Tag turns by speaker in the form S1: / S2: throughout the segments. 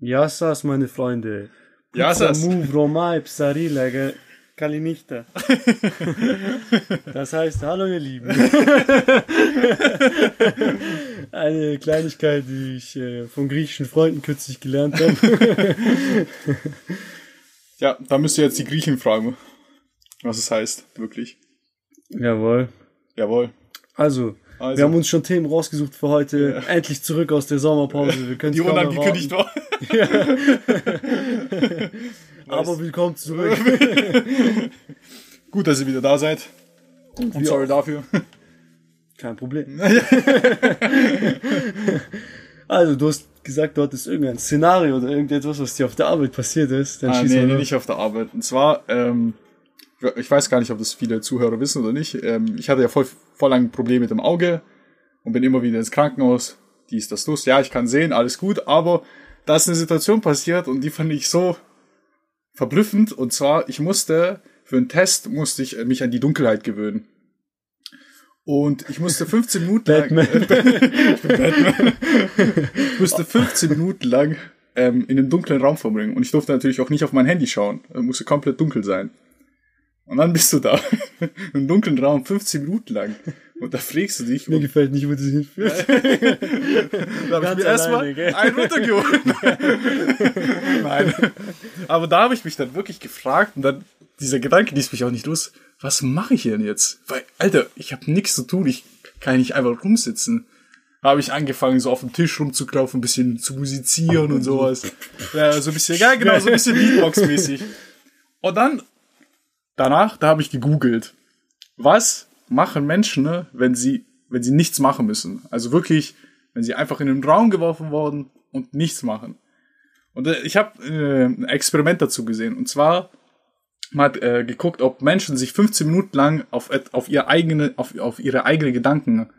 S1: Yassas, meine Freunde.
S2: Yassas.
S1: Kalinichta. Das heißt, hallo ihr Lieben. Eine Kleinigkeit, die ich äh, von griechischen Freunden kürzlich gelernt habe.
S2: Ja, da müsst ihr jetzt die Griechen fragen, was es heißt, wirklich.
S1: Jawohl.
S2: Jawohl.
S1: Also,
S2: Also.
S1: wir haben uns schon Themen rausgesucht für heute. Endlich zurück aus der Sommerpause. Wir können
S2: Die unangekündigt war.
S1: Aber willkommen zurück.
S2: Gut, dass ihr wieder da seid. Und
S1: wir
S2: sorry dafür.
S1: Kein Problem. also, du hast gesagt, du hattest irgendein Szenario oder irgendetwas, was dir auf der Arbeit passiert ist. Dann
S2: Ah, nee, nee, nicht auf der Arbeit. Und zwar, ähm, ich weiß gar nicht, ob das viele Zuhörer wissen oder nicht. Ähm, ich hatte ja voll, voll lange Probleme mit dem Auge und bin immer wieder ins Krankenhaus. Dies, das, das. Ja, ich kann sehen, alles gut, aber da ist eine Situation passiert und die fand ich so verblüffend. Und zwar, ich musste, für einen Test musste ich äh, mich an die Dunkelheit gewöhnen. Und ich musste 15 Minuten lang,
S1: Batman.
S2: ich bin Batman. ich musste 15 Minuten lang ähm, in einem dunklen Raum verbringen. Und ich durfte natürlich auch nicht auf mein Handy schauen. Es musste komplett dunkel sein. Und dann bist du da, einem dunklen Raum, 15 Minuten lang. Und da fragst du dich,
S1: Mir gefällt nicht, wo das hinführt.
S2: da habe ich mir erstmal einen runtergeholt. Nein. Aber da habe ich mich dann wirklich gefragt und dann dieser Gedanke ließ mich auch nicht los. Was mache ich denn jetzt? Weil, Alter, ich habe nichts zu tun. Ich kann nicht einfach rumsitzen. Habe ich angefangen, so auf dem Tisch rumzuklaufen, ein bisschen zu musizieren und sowas. Ja, so ein bisschen, ja, genau, so ein bisschen Beatbox-mäßig. Und dann, danach, da habe ich gegoogelt. Was machen Menschen, ne, wenn sie, wenn sie nichts machen müssen? Also wirklich, wenn sie einfach in den Raum geworfen worden und nichts machen. Und äh, ich habe äh, ein Experiment dazu gesehen. Und zwar man hat äh, geguckt, ob Menschen sich 15 Minuten lang auf, auf ihre eigene, auf, auf ihre eigene Gedanken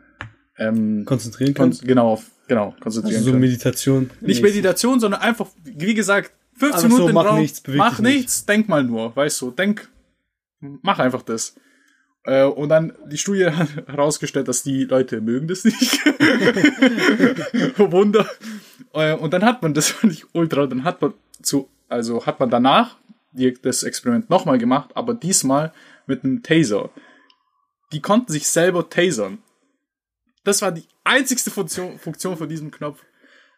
S2: ähm,
S1: Konzentrieren
S2: kon
S1: kannst.
S2: genau, auf, genau, konzentrieren
S1: Also so
S2: können.
S1: Meditation.
S2: Nicht Meditation, sondern einfach, wie gesagt, 15
S1: Einfach so,
S2: Minuten im
S1: mach
S2: Raum,
S1: nichts,
S2: mach
S1: dich nicht.
S2: nichts, denk mal nur, weißt du, denk, mach einfach das. Äh, und dann die Studie hat herausgestellt, dass die Leute mögen das nicht. Wunder. Äh, und dann hat man, das fand ich ultra, dann hat man zu, also hat man danach das Experiment nochmal gemacht, aber diesmal mit einem Taser. Die konnten sich selber tasern. Das war die einzigste Funktion, Funktion von diesem Knopf.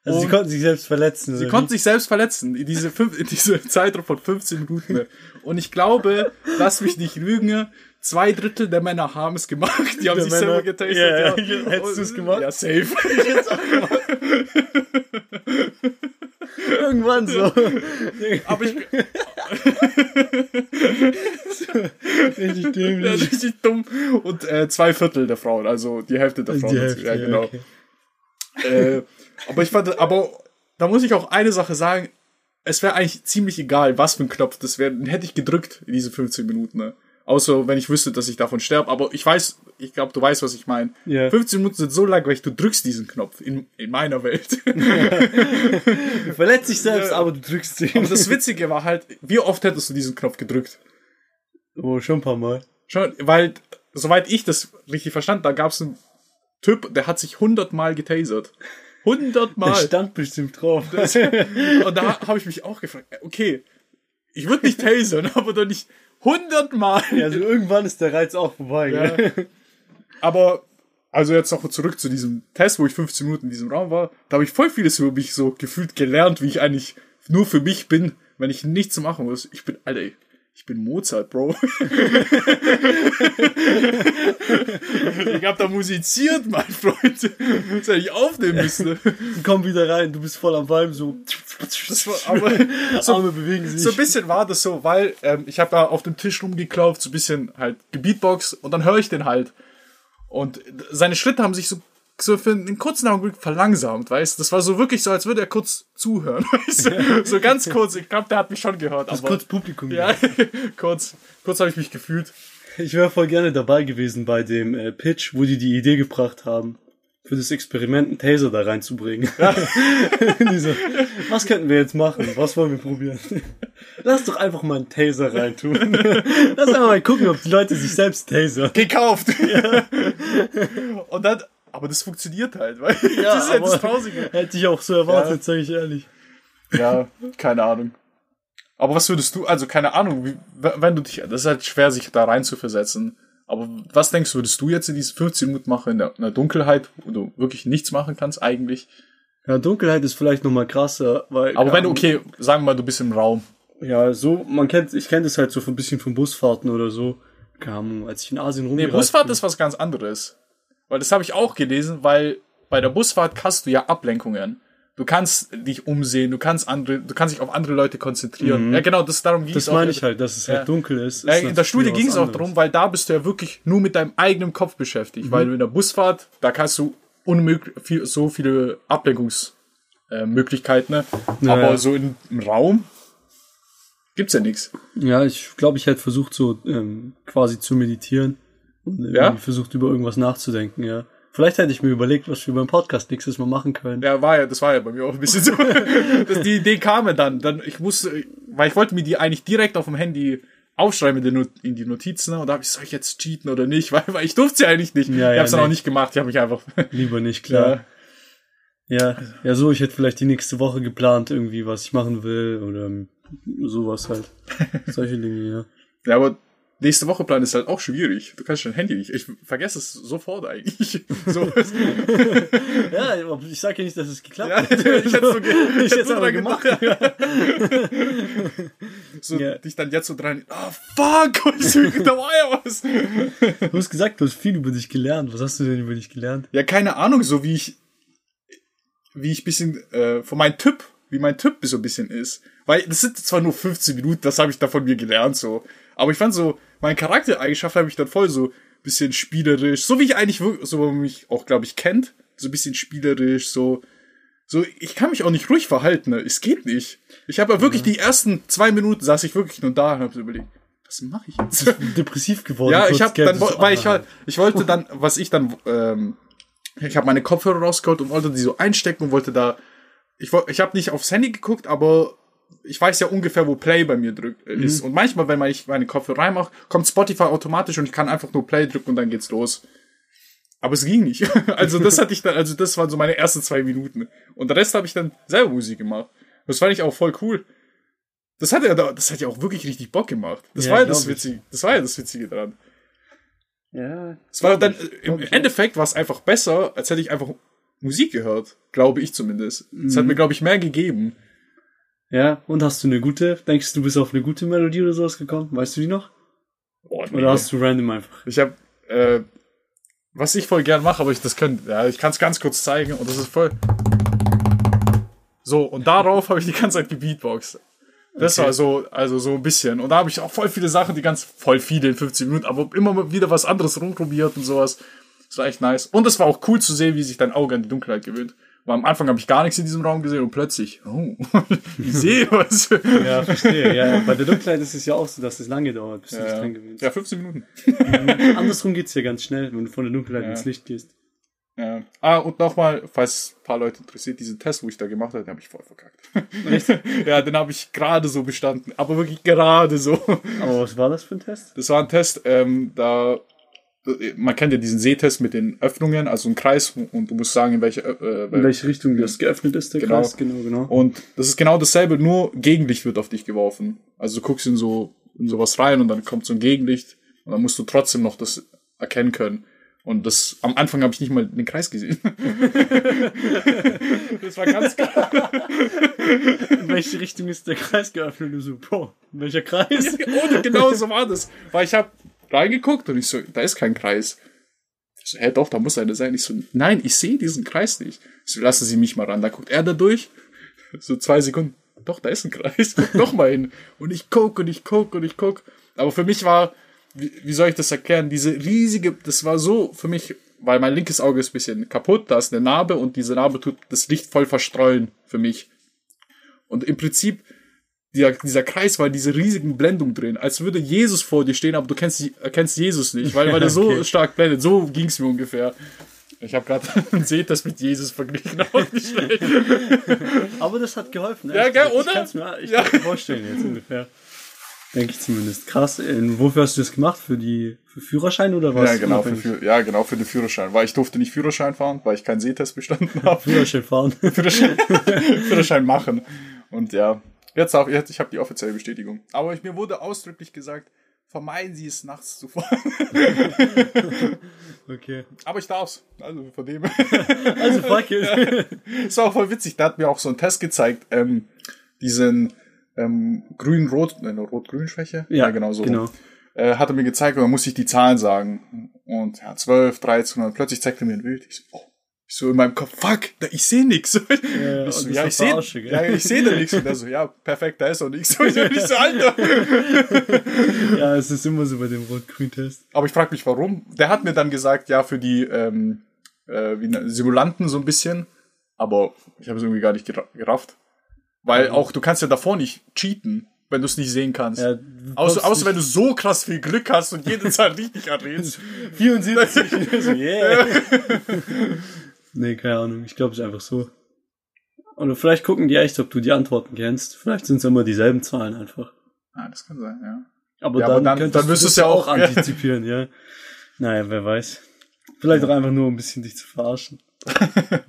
S1: Also sie konnten sich selbst verletzen.
S2: Sie konnten sich selbst verletzen in diese, fünf, in diese Zeitraum von 15 Minuten. Und ich glaube, lass mich nicht lügen, zwei Drittel der Männer haben es gemacht. Die haben
S1: Der
S2: sich
S1: Männer-
S2: selber getastet.
S1: Ja,
S2: Ja,
S1: ja. Hättest
S2: Und-
S1: du's gemacht?
S2: Ja, safe.
S1: Irgendwann so.
S2: Aber ich
S1: Richtig
S2: ja,
S1: dämlich.
S2: richtig dumm. Und äh, zwei Viertel der Frauen, also die Hälfte der Frauen.
S1: Die Hälfte,
S2: ja, genau.
S1: okay.
S2: Äh, aber ich fand, aber da muss ich auch eine Sache sagen. Es wäre eigentlich ziemlich egal, was für ein Knopf das wäre. Den hätte ich gedrückt in diese 15 Minuten. Ne? Außer wenn ich wüsste, dass ich davon sterbe. Aber ich weiß, ich glaube, du weißt, was ich meine.
S1: Ja.
S2: 15 Minuten sind so lang, weil du drückst diesen Knopf in, in meiner Welt.
S1: Du verletzt dich selbst,
S2: Ja.
S1: aber du drückst sie.
S2: Aber das Witzige war halt, wie oft hättest du diesen Knopf gedrückt?
S1: Oh, schon ein paar Mal.
S2: Schon, weil, soweit ich das richtig verstand, da gab es einen Typ, der hat sich 100 Mal getasert. 100
S1: Der
S2: Mal.
S1: stand bestimmt drauf.
S2: Und da habe ich mich auch gefragt, okay, ich würde nicht tasern, aber doch nicht 100 Mal.
S1: Also irgendwann ist der Reiz auch vorbei.
S2: Ja.
S1: Gell?
S2: Aber, also jetzt noch zurück zu diesem Test, wo ich 15 Minuten in diesem Raum war, da habe ich voll vieles über mich so gefühlt gelernt, wie ich eigentlich nur für mich bin, wenn ich nichts machen muss. Ich bin, Alter, ich bin Mozart, Bro. ich hab da musiziert, mein Freund. Das hätte ich aufnehmen müssen.
S1: Komm wieder rein, du bist voll am Vibe, so.
S2: War, aber so,
S1: Arme bewegen sich.
S2: so ein bisschen war das so, weil ähm, ich habe da auf dem Tisch rumgeklauft, so ein bisschen halt gebeatbox und dann höre ich den halt. Und seine Schritte haben sich so, so für einen kurzen Augenblick verlangsamt, weißt du? Das war so wirklich so, als würde er kurz zuhören, weißt du? So ganz kurz. Ich glaube, der hat mich schon gehört.
S1: Das
S2: Aber,
S1: kurz Publikum.
S2: ja, kurz, kurz habe ich mich gefühlt.
S1: Ich wäre voll gerne dabei gewesen bei dem äh, Pitch, wo die die Idee gebracht haben, für das Experiment einen Taser da reinzubringen. die so, was könnten wir jetzt machen? Was wollen wir probieren? Lass doch einfach mal einen Taser reintun. Lass einfach mal gucken, ob die Leute sich selbst tasern.
S2: Gekauft! Und dann, aber das funktioniert halt, weil das ist ja das Traurige.
S1: hätte ich auch so erwartet,
S2: Ja.
S1: sage ich ehrlich.
S2: Ja, keine Ahnung. Aber was würdest du, also keine Ahnung, wie, wenn du dich, das ist halt schwer, sich da rein zu versetzen. Aber was denkst du, würdest du jetzt in diese 15 Minuten machen in der, in der Dunkelheit, wo du wirklich nichts machen kannst eigentlich?
S1: Ja, Dunkelheit ist vielleicht nochmal krasser, weil.
S2: Aber
S1: ja,
S2: wenn du, okay, sagen wir mal, du bist im Raum.
S1: Ja, so, man kennt, ich kenne das halt so ein bisschen von Busfahrten oder so. Ahnung, als ich in Asien
S2: Nee,
S1: rumgereist
S2: Busfahrt
S1: bin.
S2: ist was ganz anderes. Weil das habe ich auch gelesen, weil bei der Busfahrt hast du ja Ablenkungen. Du kannst dich umsehen, du kannst andere, du kannst dich auf andere Leute konzentrieren. Ja, genau, das darum ging
S1: Das
S2: auch.
S1: meine ich halt, dass es
S2: Ja.
S1: halt dunkel ist.
S2: Ja,
S1: ist
S2: in der Studie ging es auch darum, weil da bist du ja wirklich nur mit deinem eigenen Kopf beschäftigt. Weil du in der Busfahrt, da kannst du unmöglich viel, so viele Ablenkungsmöglichkeiten, äh, ne?
S1: Ja,
S2: aber so in, im Raum gibt's ja nichts.
S1: Ja, ich glaube, ich hätte versucht, so ähm, quasi zu meditieren. Und
S2: Ja?
S1: versucht, über irgendwas nachzudenken, ja. Vielleicht hätte ich mir überlegt, was wir beim Podcast nächstes Mal machen können.
S2: Ja, war ja, das war ja bei mir auch ein bisschen so. das, die Idee kam mir dann. dann. Ich musste, weil ich wollte mir die eigentlich direkt auf dem Handy aufschreiben in die, Not in die Notizen. Und da habe ich, soll ich jetzt cheaten oder nicht? Weil, weil ich durfte sie eigentlich nicht.
S1: Ja,
S2: ich
S1: ja,
S2: habe es dann
S1: nee.
S2: auch nicht gemacht. Ich habe mich einfach.
S1: Lieber nicht, klar. Ja. ja, so, ich hätte vielleicht die nächste Woche geplant, irgendwie, was ich machen will oder ähm, sowas halt. Solche Dinge, ja.
S2: Ja, aber nächste Woche planen ist halt auch schwierig. Du kannst dein Handy nicht. Ich vergesse es sofort eigentlich. So,
S1: Ja, ich sage ja nicht, dass es geklappt
S2: ja,
S1: hat.
S2: ich hätte so, ge
S1: ich
S2: hätte so dran
S1: gemacht.
S2: gedacht. so,
S1: Ja.
S2: dich dann jetzt so dran, ah, fuck, ich so, da war ja was.
S1: Du hast gesagt, du hast viel über dich gelernt. Was hast du denn über dich gelernt?
S2: Ja, keine Ahnung, so wie ich, wie ich bisschen, äh, von meinem Typ, wie mein Typ so ein bisschen ist. Weil das sind zwar nur 15 Minuten, das habe ich da von mir gelernt, so. Aber ich fand so, meine Charaktereigenschaft habe ich dann voll so bisschen spielerisch, so wie ich eigentlich wirklich, so wie man mich auch, glaube ich, kennt, so ein bisschen spielerisch, so, so, ich kann mich auch nicht ruhig verhalten, ne? es geht nicht. Ich habe ja wirklich die ersten zwei Minuten saß ich wirklich nur da und habe so überlegt, was mache ich jetzt?
S1: Depressiv geworden.
S2: Ja, ich habe dann, weil ich halt, ich wollte dann, was ich dann, ähm, ich habe meine Kopfhörer rausgeholt und wollte die so einstecken und wollte da, ich ich habe nicht aufs Handy geguckt, aber ich weiß ja ungefähr, wo Play bei mir drückt, äh, ist. Und manchmal, wenn man ich meine Kopfhörer reinmache, kommt Spotify automatisch und ich kann einfach nur Play drücken und dann geht's los. Aber es ging nicht. Also das hatte ich dann, also das waren so meine ersten zwei Minuten. Und der Rest habe ich dann selber Musik gemacht. Das fand ich auch voll cool. Das hat ja, da- das hat ja auch wirklich richtig Bock gemacht. Das
S1: Ja,
S2: war ja das
S1: glaub ich.
S2: Witzige. Das war ja das Witzige daran.
S1: Ja.
S2: Es war dann,
S1: ich,
S2: äh, im Endeffekt war es einfach besser, als hätte ich einfach Musik gehört. Glaube ich zumindest. Es hat mir, glaube ich, mehr gegeben.
S1: Ja, und hast du eine gute, denkst du, du bist auf eine gute Melodie oder sowas gekommen? Weißt du die noch?
S2: Boah, nee.
S1: Oder hast du random einfach?
S2: Ich habe, äh, was ich voll gern mache, aber ich das kann, ja, ich kann es ganz kurz zeigen und das ist voll. So, und darauf habe ich die ganze Zeit gebeatboxt. Das
S1: Okay.
S2: war so, also so ein bisschen. Und da habe ich auch voll viele Sachen, die ganz, voll viele in 15 Minuten, aber immer wieder was anderes rumprobiert und sowas. Das war echt nice. Und es war auch cool zu sehen, wie sich dein Auge an die Dunkelheit gewöhnt. Weil am Anfang habe ich gar nichts in diesem Raum gesehen und plötzlich, oh, ich sehe was.
S1: Ja, verstehe. Ja, bei der Dunkelheit ist es ja auch so, dass es lange dauert, bis du dich
S2: Ja,
S1: dran gewöhnst.
S2: ja 15 Minuten.
S1: Andersrum geht's ja ganz schnell, wenn du von der Dunkelheit
S2: Ja.
S1: ins Licht gehst.
S2: Ja. Ah, und nochmal, falls ein paar Leute interessiert, diesen Test, wo ich da gemacht habe, den habe ich voll verkackt. ja, den habe ich gerade so bestanden, aber wirklich gerade so.
S1: Aber was war das für ein Test?
S2: Das war ein Test, ähm, da, man kennt ja diesen Sehtest mit den Öffnungen, also ein Kreis, und du musst sagen, in welche, äh,
S1: In welche Richtung das geöffnet ist, der
S2: Genau.
S1: Kreis? Genau, genau.
S2: Und das ist genau dasselbe, nur Gegenlicht wird auf dich geworfen. Also du guckst in so, in sowas rein und dann kommt so ein Gegenlicht und dann musst du trotzdem noch das erkennen können. Und das, am Anfang habe ich nicht mal den Kreis gesehen. das war ganz klar.
S1: In welche Richtung ist der Kreis geöffnet? Und du so, boah, in welcher Kreis?
S2: Ohne genau so war das. Weil ich habe reingeguckt und ich so, da ist kein Kreis. Ich so, hä, doch, da muss einer sein. Ich so, nein, ich sehe diesen Kreis nicht. Ich so, lassen Sie mich mal ran. Da guckt er da durch. So zwei Sekunden. Doch, da ist ein Kreis. Guck noch mal hin. Und ich guck und ich guck und ich guck. Aber für mich war, wie, wie soll ich das erklären? Diese riesige, das war so für mich, weil mein linkes Auge ist ein bisschen kaputt. Da ist eine Narbe und diese Narbe tut das Licht voll verstreuen für mich. Und im Prinzip, dieser, dieser Kreis war diese riesigen Blendung drin, als würde Jesus vor dir stehen, aber du kennst, erkennst Jesus nicht, weil, weil der so
S1: Okay.
S2: stark blendet. So ging's mir ungefähr. Ich habe gerade einen Sehtest mit Jesus verglichen, auch nicht schlecht.
S1: Aber das hat geholfen. ne?
S2: Ja,
S1: Ich-
S2: gell,
S1: ich
S2: oder?
S1: kann's mir, ich
S2: Ja.
S1: kann mir vorstellen jetzt ungefähr. Denke ich zumindest. Krass. Äh, wofür hast du das gemacht? Für die für Führerschein oder was?
S2: Ja genau, für, ja, genau, für den Führerschein. Weil ich durfte nicht Führerschein fahren, weil ich keinen Sehtest bestanden habe.
S1: Führerschein fahren.
S2: Führerschein, Führerschein machen. Und ja, jetzt auch, jetzt, ich habe die offizielle Bestätigung. Aber ich, mir wurde ausdrücklich gesagt, vermeiden Sie es, nachts zu fahren.
S1: Okay.
S2: Aber ich darf's. Also von dem.
S1: Also fuck it.
S2: War auch voll witzig. Da hat mir auch so ein Test gezeigt, ähm, diesen ähm, grün-rot, äh, rot-grün-Schwäche. genau so.
S1: Genau.
S2: Äh, hat er mir gezeigt und dann musste ich die Zahlen sagen. Und ja, 12, 13 und plötzlich zeigte er mir ein Bild. Ich so, oh. So in meinem Kopf, fuck, da, ich sehe nix.
S1: ja,
S2: ich so, ja, ich sehe ja, ich sehe da nichts. Und er so, ja, perfekt, da ist auch nichts. Und ich so, Alter.
S1: Ja, es ist immer so bei dem Rot-Grün-Test.
S2: Aber ich frage mich, warum. Der hat mir dann gesagt, ja, für die ähm, äh, ne- Simulanten so ein bisschen. Aber ich habe es irgendwie gar nicht gera- gerafft. Weil auch, du kannst ja davor nicht cheaten, wenn du es nicht sehen kannst.
S1: Ja,
S2: außer, außer wenn du so krass viel Glück hast und jede Zahl richtig errätst.
S1: 74. so, yeah. Nee, keine Ahnung. Ich glaube, es ist einfach so. Oder vielleicht gucken die echt, ob du die Antworten kennst. Vielleicht sind es immer dieselben Zahlen einfach.
S2: Ah, das kann sein, ja.
S1: Aber
S2: Ja,
S1: dann,
S2: aber dann-
S1: könntest
S2: dann
S1: du
S2: müsstest du ja
S1: auch antizipieren, ja. Naja, wer weiß. Vielleicht auch einfach nur, um ein bisschen dich zu verarschen.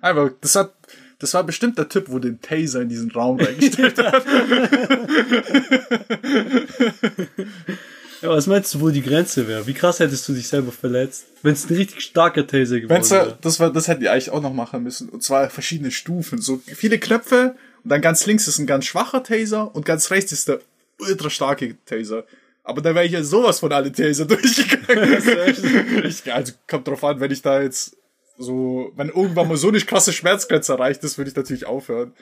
S2: Einfach, das hat, das war bestimmt der Typ, wo den Taser in diesen Raum reingestellt hat.
S1: Ja, was meinst du, wo die Grenze wäre? Wie krass hättest du dich selber verletzt? Wenn es ein richtig starker Taser geworden
S2: Wenn's,
S1: wäre.
S2: das war, das hätten die eigentlich auch noch machen müssen. Und zwar verschiedene Stufen. So viele Knöpfe und dann ganz links ist ein ganz schwacher Taser und ganz rechts ist der ultra starke Taser. Aber da wäre ich ja sowas von alle Taser durchgegangen. ich, also kommt drauf an, wenn ich da jetzt so, wenn irgendwann mal so eine krasse Schmerzgrenze erreicht ist, würde ich natürlich aufhören.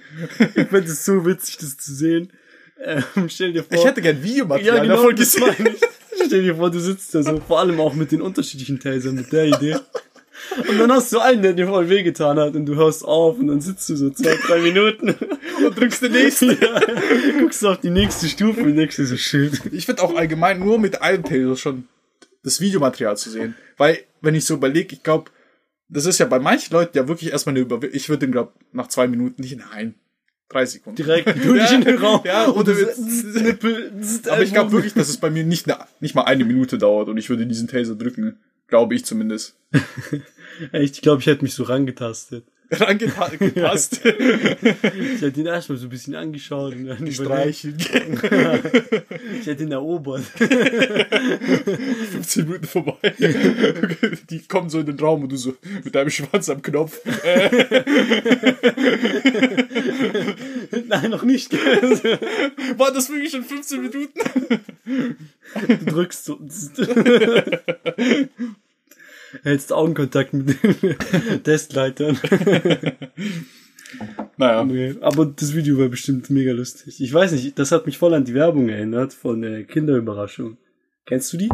S1: Ich finde es so witzig, das zu sehen. Ähm, stell dir vor.
S2: Ich hätte gern Videomaterial
S1: ja, genau,
S2: davon
S1: das
S2: gesehen.
S1: meine ich. Stell dir vor, du sitzt da so, vor allem auch mit den unterschiedlichen Tasern, mit der Idee. Und dann hast du einen, der dir voll wehgetan hat und du hörst auf und dann sitzt du so zwei, drei Minuten und drückst den nächsten. Ja, guckst auf die nächste Stufe und denkst dir so, shit.
S2: Ich finde auch allgemein nur mit einem Taser schon das Videomaterial zu sehen. Weil, wenn ich so überlege, ich glaube, das ist ja bei manchen Leuten ja wirklich erstmal eine Überwindung. Ich würde den, glaube nach zwei Minuten nicht, nein, drei Sekunden.
S1: Direkt durch in den Raum.
S2: Ja,
S1: und zzz,
S2: Aber ich glaube wirklich, dass es bei mir nicht, eine, nicht mal eine Minute dauert und ich würde diesen Taser drücken. Glaube ich zumindest.
S1: Echt, ich glaube, ich hätte mich so rangetastet.
S2: Rangepasst.
S1: Ich hätte ihn erstmal so ein bisschen angeschaut und dann überlegt.
S2: Streicheln.
S1: Ich hätte ihn erobert.
S2: 15 Minuten vorbei. Die kommen so in den Raum und du so mit deinem Schwanz am Knopf.
S1: Nein, noch nicht. Du
S2: war das wirklich schon 15 Minuten?
S1: drückst so. Hältst Augenkontakt mit den Testleitern.
S2: Naja.
S1: Nee, aber das Video war bestimmt mega lustig. Ich weiß nicht, das hat mich voll an die Werbung erinnert von der Kinderüberraschung. Kennst du die?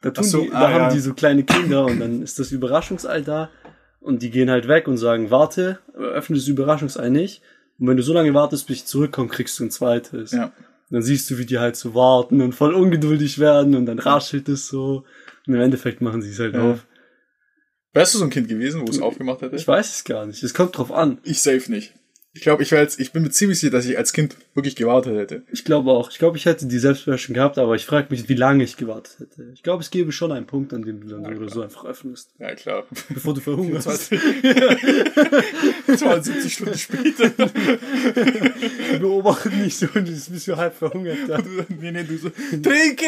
S1: Da, tun
S2: so,
S1: die,
S2: ah,
S1: da haben
S2: ja.
S1: die so kleine Kinder und dann ist das Überraschungsei da und die gehen halt weg und sagen, warte, öffne das Überraschungsei nicht. Und wenn du so lange wartest, bis ich zurückkomme, kriegst du ein zweites.
S2: Ja.
S1: Dann siehst du, wie die halt so warten und voll ungeduldig werden und dann raschelt es so. Und im Endeffekt machen sie es halt
S2: Ja.
S1: auf.
S2: Wärst du so ein Kind gewesen, wo es aufgemacht hätte?
S1: Ich weiß es gar nicht. Es kommt drauf an.
S2: Ich safe nicht. Ich glaube, ich jetzt, ich bin mir ziemlich sicher, dass ich als Kind wirklich gewartet hätte.
S1: Ich glaube auch. Ich glaube, ich hätte die Selbstbeherrschung gehabt, aber ich frage mich, wie lange ich gewartet hätte. Ich glaube, es gäbe schon einen Punkt, an dem du dann so oder so einfach öffnest,
S2: Ja, klar.
S1: bevor du verhungerst.
S2: 72 Stunden später.
S1: Wir beobachten nicht so, und du bist so halb verhungert da.
S2: nee, nee, du so, trinke!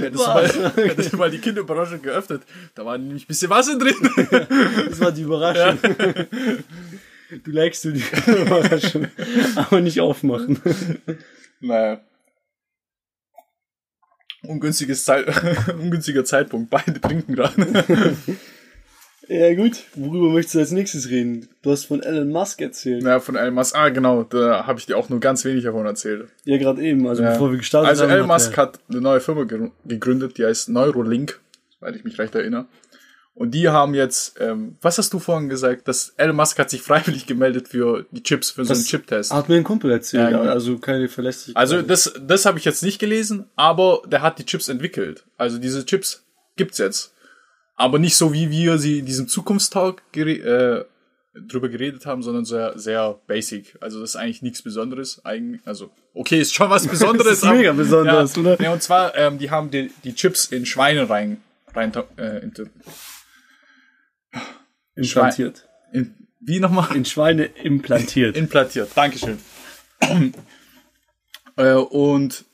S2: Hättest du mal, hättest du mal die Kinderüberraschung geöffnet. Da war nämlich ein bisschen Wasser drin.
S1: Das war die Überraschung. Du legst du die Überraschung, aber nicht aufmachen.
S2: Naja. Ungünstiges Zeit, ungünstiger Zeitpunkt. Beide trinken gerade.
S1: Ja gut, worüber möchtest du als nächstes reden? Du hast von Elon Musk erzählt.
S2: Ja, von Elon Musk. Ah, genau. Da habe ich dir auch nur ganz wenig davon erzählt.
S1: Ja, gerade eben, also
S2: Ja.
S1: bevor wir gestartet
S2: Also
S1: haben.
S2: Elon
S1: hat
S2: Musk
S1: er-
S2: hat eine neue Firma ge- gegründet, die heißt Neurolink, weil ich mich recht erinnere. Und die haben jetzt, ähm, was hast du vorhin gesagt, dass Elon Musk hat sich freiwillig gemeldet für die Chips, für so einen
S1: Das
S2: Chip-Test.
S1: Hat mir ein Kumpel erzählt,
S2: Ja, genau.
S1: also keine Verlässlichkeit.
S2: Also das, das habe ich jetzt nicht gelesen, aber der hat die Chips entwickelt. Also diese Chips gibt's jetzt. Aber nicht so, wie wir sie in diesem Zukunftstalk äh, drüber geredet haben, sondern sehr, sehr basic. Also das ist eigentlich nichts Besonderes. Eigentlich, also, okay, ist schon was Besonderes.
S1: Das ist mega besonders,
S2: ja,
S1: oder?
S2: Ja, und zwar, ähm, die haben die, die Chips in Schweine rein, rein äh,
S1: implantiert.
S2: in, Wie nochmal?
S1: In Schweine implantiert.
S2: Implantiert. Dankeschön. äh, und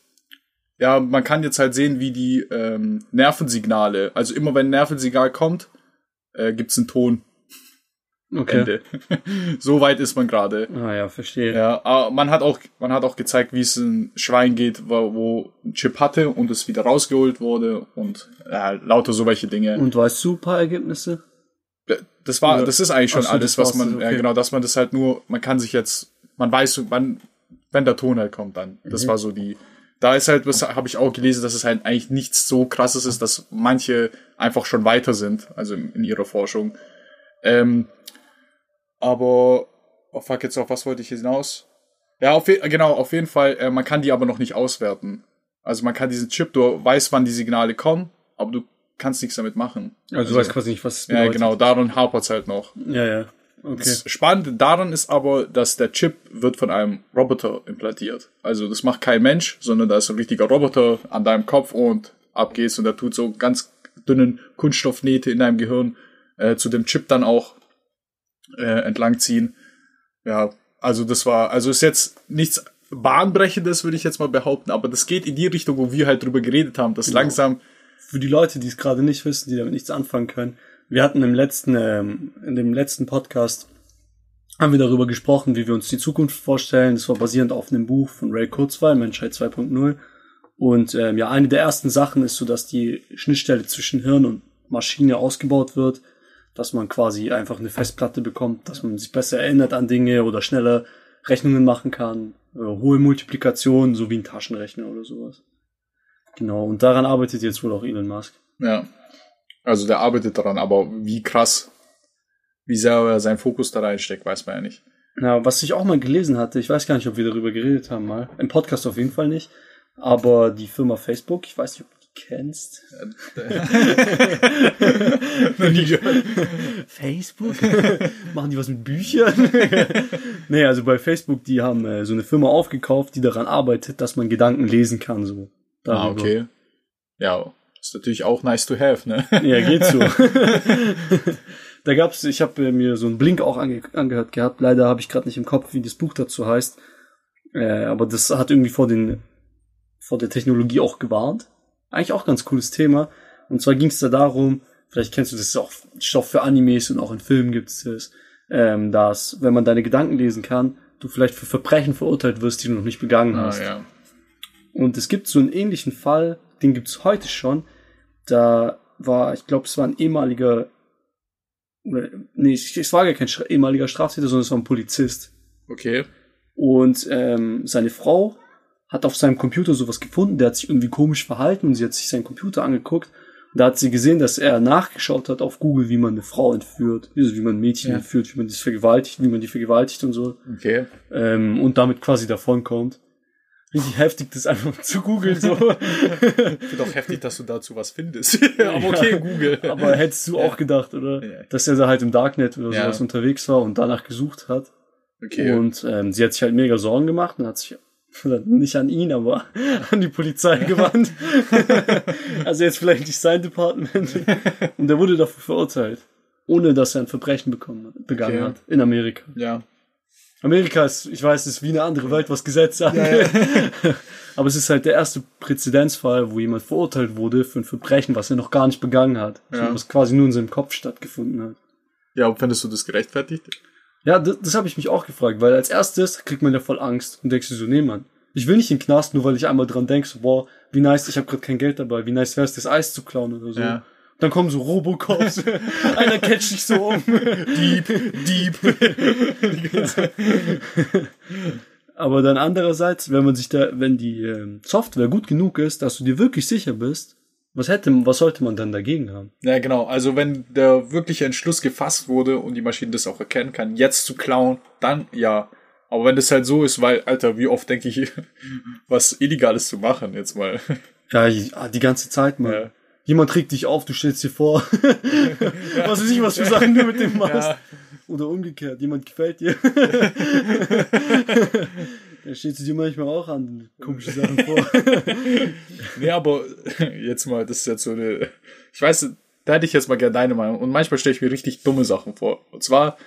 S2: ja, man kann jetzt halt sehen, wie die ähm, Nervensignale, also immer wenn ein Nervensignal kommt, äh, gibt's einen Ton.
S1: Okay.
S2: Ende. so weit ist man gerade.
S1: Ah ja, verstehe.
S2: Ja, aber man hat auch, man hat auch gezeigt, wie es ein Schwein geht, wo, wo ein Chip hatte und es wieder rausgeholt wurde und ja, lauter so welche Dinge.
S1: Und weißt du ein paar Ergebnisse?
S2: Das war, das ist eigentlich schon
S1: so,
S2: alles, was man,
S1: dann,
S2: ja
S1: okay.
S2: genau, dass man das halt nur, man kann sich jetzt, man weiß, wann, wenn der Ton halt kommt, dann.
S1: Mhm.
S2: Das war so die. Da ist halt, was habe ich auch gelesen, dass es halt eigentlich nichts so krasses ist, dass manche einfach schon weiter sind, also in, in ihrer Forschung. Ähm, aber, oh fuck, jetzt auf was wollte ich hinaus? Ja, auf, genau, auf jeden Fall, äh, man kann die aber noch nicht auswerten. Also man kann diesen Chip, du weißt, wann die Signale kommen, aber du kannst nichts damit machen.
S1: Also, du weißt quasi nicht, was es
S2: Ja,
S1: bedeutet.
S2: genau, daran hapert's halt noch.
S1: Ja, ja. Okay.
S2: Das Spannende daran ist aber, dass der Chip wird von einem Roboter implantiert. Also das macht kein Mensch, sondern da ist ein richtiger Roboter an deinem Kopf und ab geht's und der tut so ganz dünnen Kunststoffnähte in deinem Gehirn äh, zu dem Chip dann auch äh, entlangziehen. Ja, also das war, also ist jetzt nichts bahnbrechendes, würde ich jetzt mal behaupten, aber das geht in die Richtung, wo wir halt drüber geredet haben, dass langsam
S1: Für die Leute, die es gerade nicht wissen, die damit nichts anfangen können, wir hatten im letzten, ähm, in dem letzten Podcast haben wir darüber gesprochen, wie wir uns die Zukunft vorstellen. Das war basierend auf einem Buch von Ray Kurzweil, Menschheit 2.0. Und ähm, ja, eine der ersten Sachen ist so, dass die Schnittstelle zwischen Hirn und Maschine ausgebaut wird, dass man quasi einfach eine Festplatte bekommt, dass man sich besser erinnert an Dinge oder schneller Rechnungen machen kann, äh, hohe Multiplikation, so wie ein Taschenrechner oder sowas. Genau, und daran arbeitet jetzt wohl auch Elon Musk.
S2: Ja. Also der arbeitet daran, aber wie krass, wie sehr er seinen Fokus da reinsteckt, weiß man ja nicht.
S1: Ja, was ich auch mal gelesen hatte, ich weiß gar nicht, ob wir darüber geredet haben mal, im Podcast auf jeden Fall nicht, aber die Firma Facebook, ich weiß nicht, ob du die kennst. Facebook? Machen die was mit Büchern? nee, also bei Facebook, die haben äh, so eine Firma aufgekauft, die daran arbeitet, dass man Gedanken lesen kann, so.
S2: Ah,
S1: Darüber.
S2: okay. Ja, ist natürlich auch nice to have, ne?
S1: Ja, geht so. da gab's, ich habe mir so einen Blink auch ange angehört gehabt. Leider habe ich gerade nicht im Kopf, wie das Buch dazu heißt. Äh, aber das hat irgendwie vor den vor der Technologie auch gewarnt. Eigentlich auch ganz cooles Thema. Und zwar ging es da darum, vielleicht kennst du das ist auch Stoff für Animes und auch in Filmen gibt es das, ähm, dass wenn man deine Gedanken lesen kann, du vielleicht für Verbrechen verurteilt wirst, die du noch nicht begangen
S2: Ah,
S1: hast.
S2: ja.
S1: Und es gibt so einen ähnlichen Fall, den gibt's heute schon. Da war, ich glaube, es war ein ehemaliger, oder, nee, es war gar kein ehemaliger Straftäter, sondern es war ein Polizist.
S2: Okay.
S1: Und ähm, seine Frau hat auf seinem Computer sowas gefunden, der hat sich irgendwie komisch verhalten und sie hat sich seinen Computer angeguckt. Und da hat sie gesehen, dass er nachgeschaut hat auf Google, wie man eine Frau entführt, also wie man ein Mädchen
S2: Ja.
S1: entführt, wie man das vergewaltigt, wie man die vergewaltigt und so
S2: Okay.
S1: ähm, und damit quasi davonkommt. Richtig heftig, das einfach zu googeln so.
S2: Ich finde auch heftig, dass du dazu was findest. aber okay, Google.
S1: Aber hättest du auch gedacht, oder?
S2: Ja.
S1: Dass er da halt im Darknet oder
S2: Ja.
S1: sowas unterwegs war und danach gesucht hat.
S2: Okay.
S1: Und ähm, sie hat sich halt mega Sorgen gemacht und hat sich nicht an ihn, aber an die Polizei gewandt. also jetzt vielleicht nicht sein Department. Und er wurde dafür verurteilt. Ohne dass er ein Verbrechen bekommen, begangen
S2: Okay.
S1: hat. In Amerika.
S2: ja.
S1: Amerika ist, ich weiß, ist wie eine andere Welt, was Gesetze angeht. Aber es ist halt der erste Präzedenzfall, wo jemand verurteilt wurde für ein Verbrechen, was er noch gar nicht begangen hat.
S2: Ja.
S1: Was quasi nur in seinem Kopf stattgefunden hat.
S2: Ja, und findest du das gerechtfertigt?
S1: Ja, das, das habe ich mich auch gefragt, weil als erstes kriegt man ja voll Angst und denkst du so, nee, Mann, ich will nicht in den Knast, nur weil ich einmal dran denk, so, boah, wie nice, ich habe gerade kein Geld dabei, wie nice wäre es, das Eis zu klauen oder so.
S2: Ja.
S1: Dann kommen so Robocops, einer catcht dich so um. Dieb, Dieb. Aber dann andererseits, wenn man sich da, wenn die ähm, Software gut genug ist, dass du dir wirklich sicher bist, was hätte, was sollte man dann dagegen haben?
S2: Ja, genau. Also wenn der wirkliche Entschluss gefasst wurde und die Maschine das auch erkennen kann, jetzt zu klauen, dann ja. Aber wenn das halt so ist, weil, Alter, wie oft denke ich, was Illegales zu machen, jetzt mal.
S1: Ja, die, ganze Zeit, Mann.
S2: Ja.
S1: Jemand trägt dich auf, du stellst dir vor. was weiß ich, was für Sachen du mit dem machst.
S2: Ja.
S1: Oder umgekehrt, jemand gefällt dir. da stellst du dir manchmal auch an komische Sachen vor.
S2: Nee, aber jetzt mal, das ist jetzt so eine, ich weiß, da hätte ich jetzt mal gerne deine Meinung. Und manchmal stelle ich mir richtig dumme Sachen vor. Und zwar,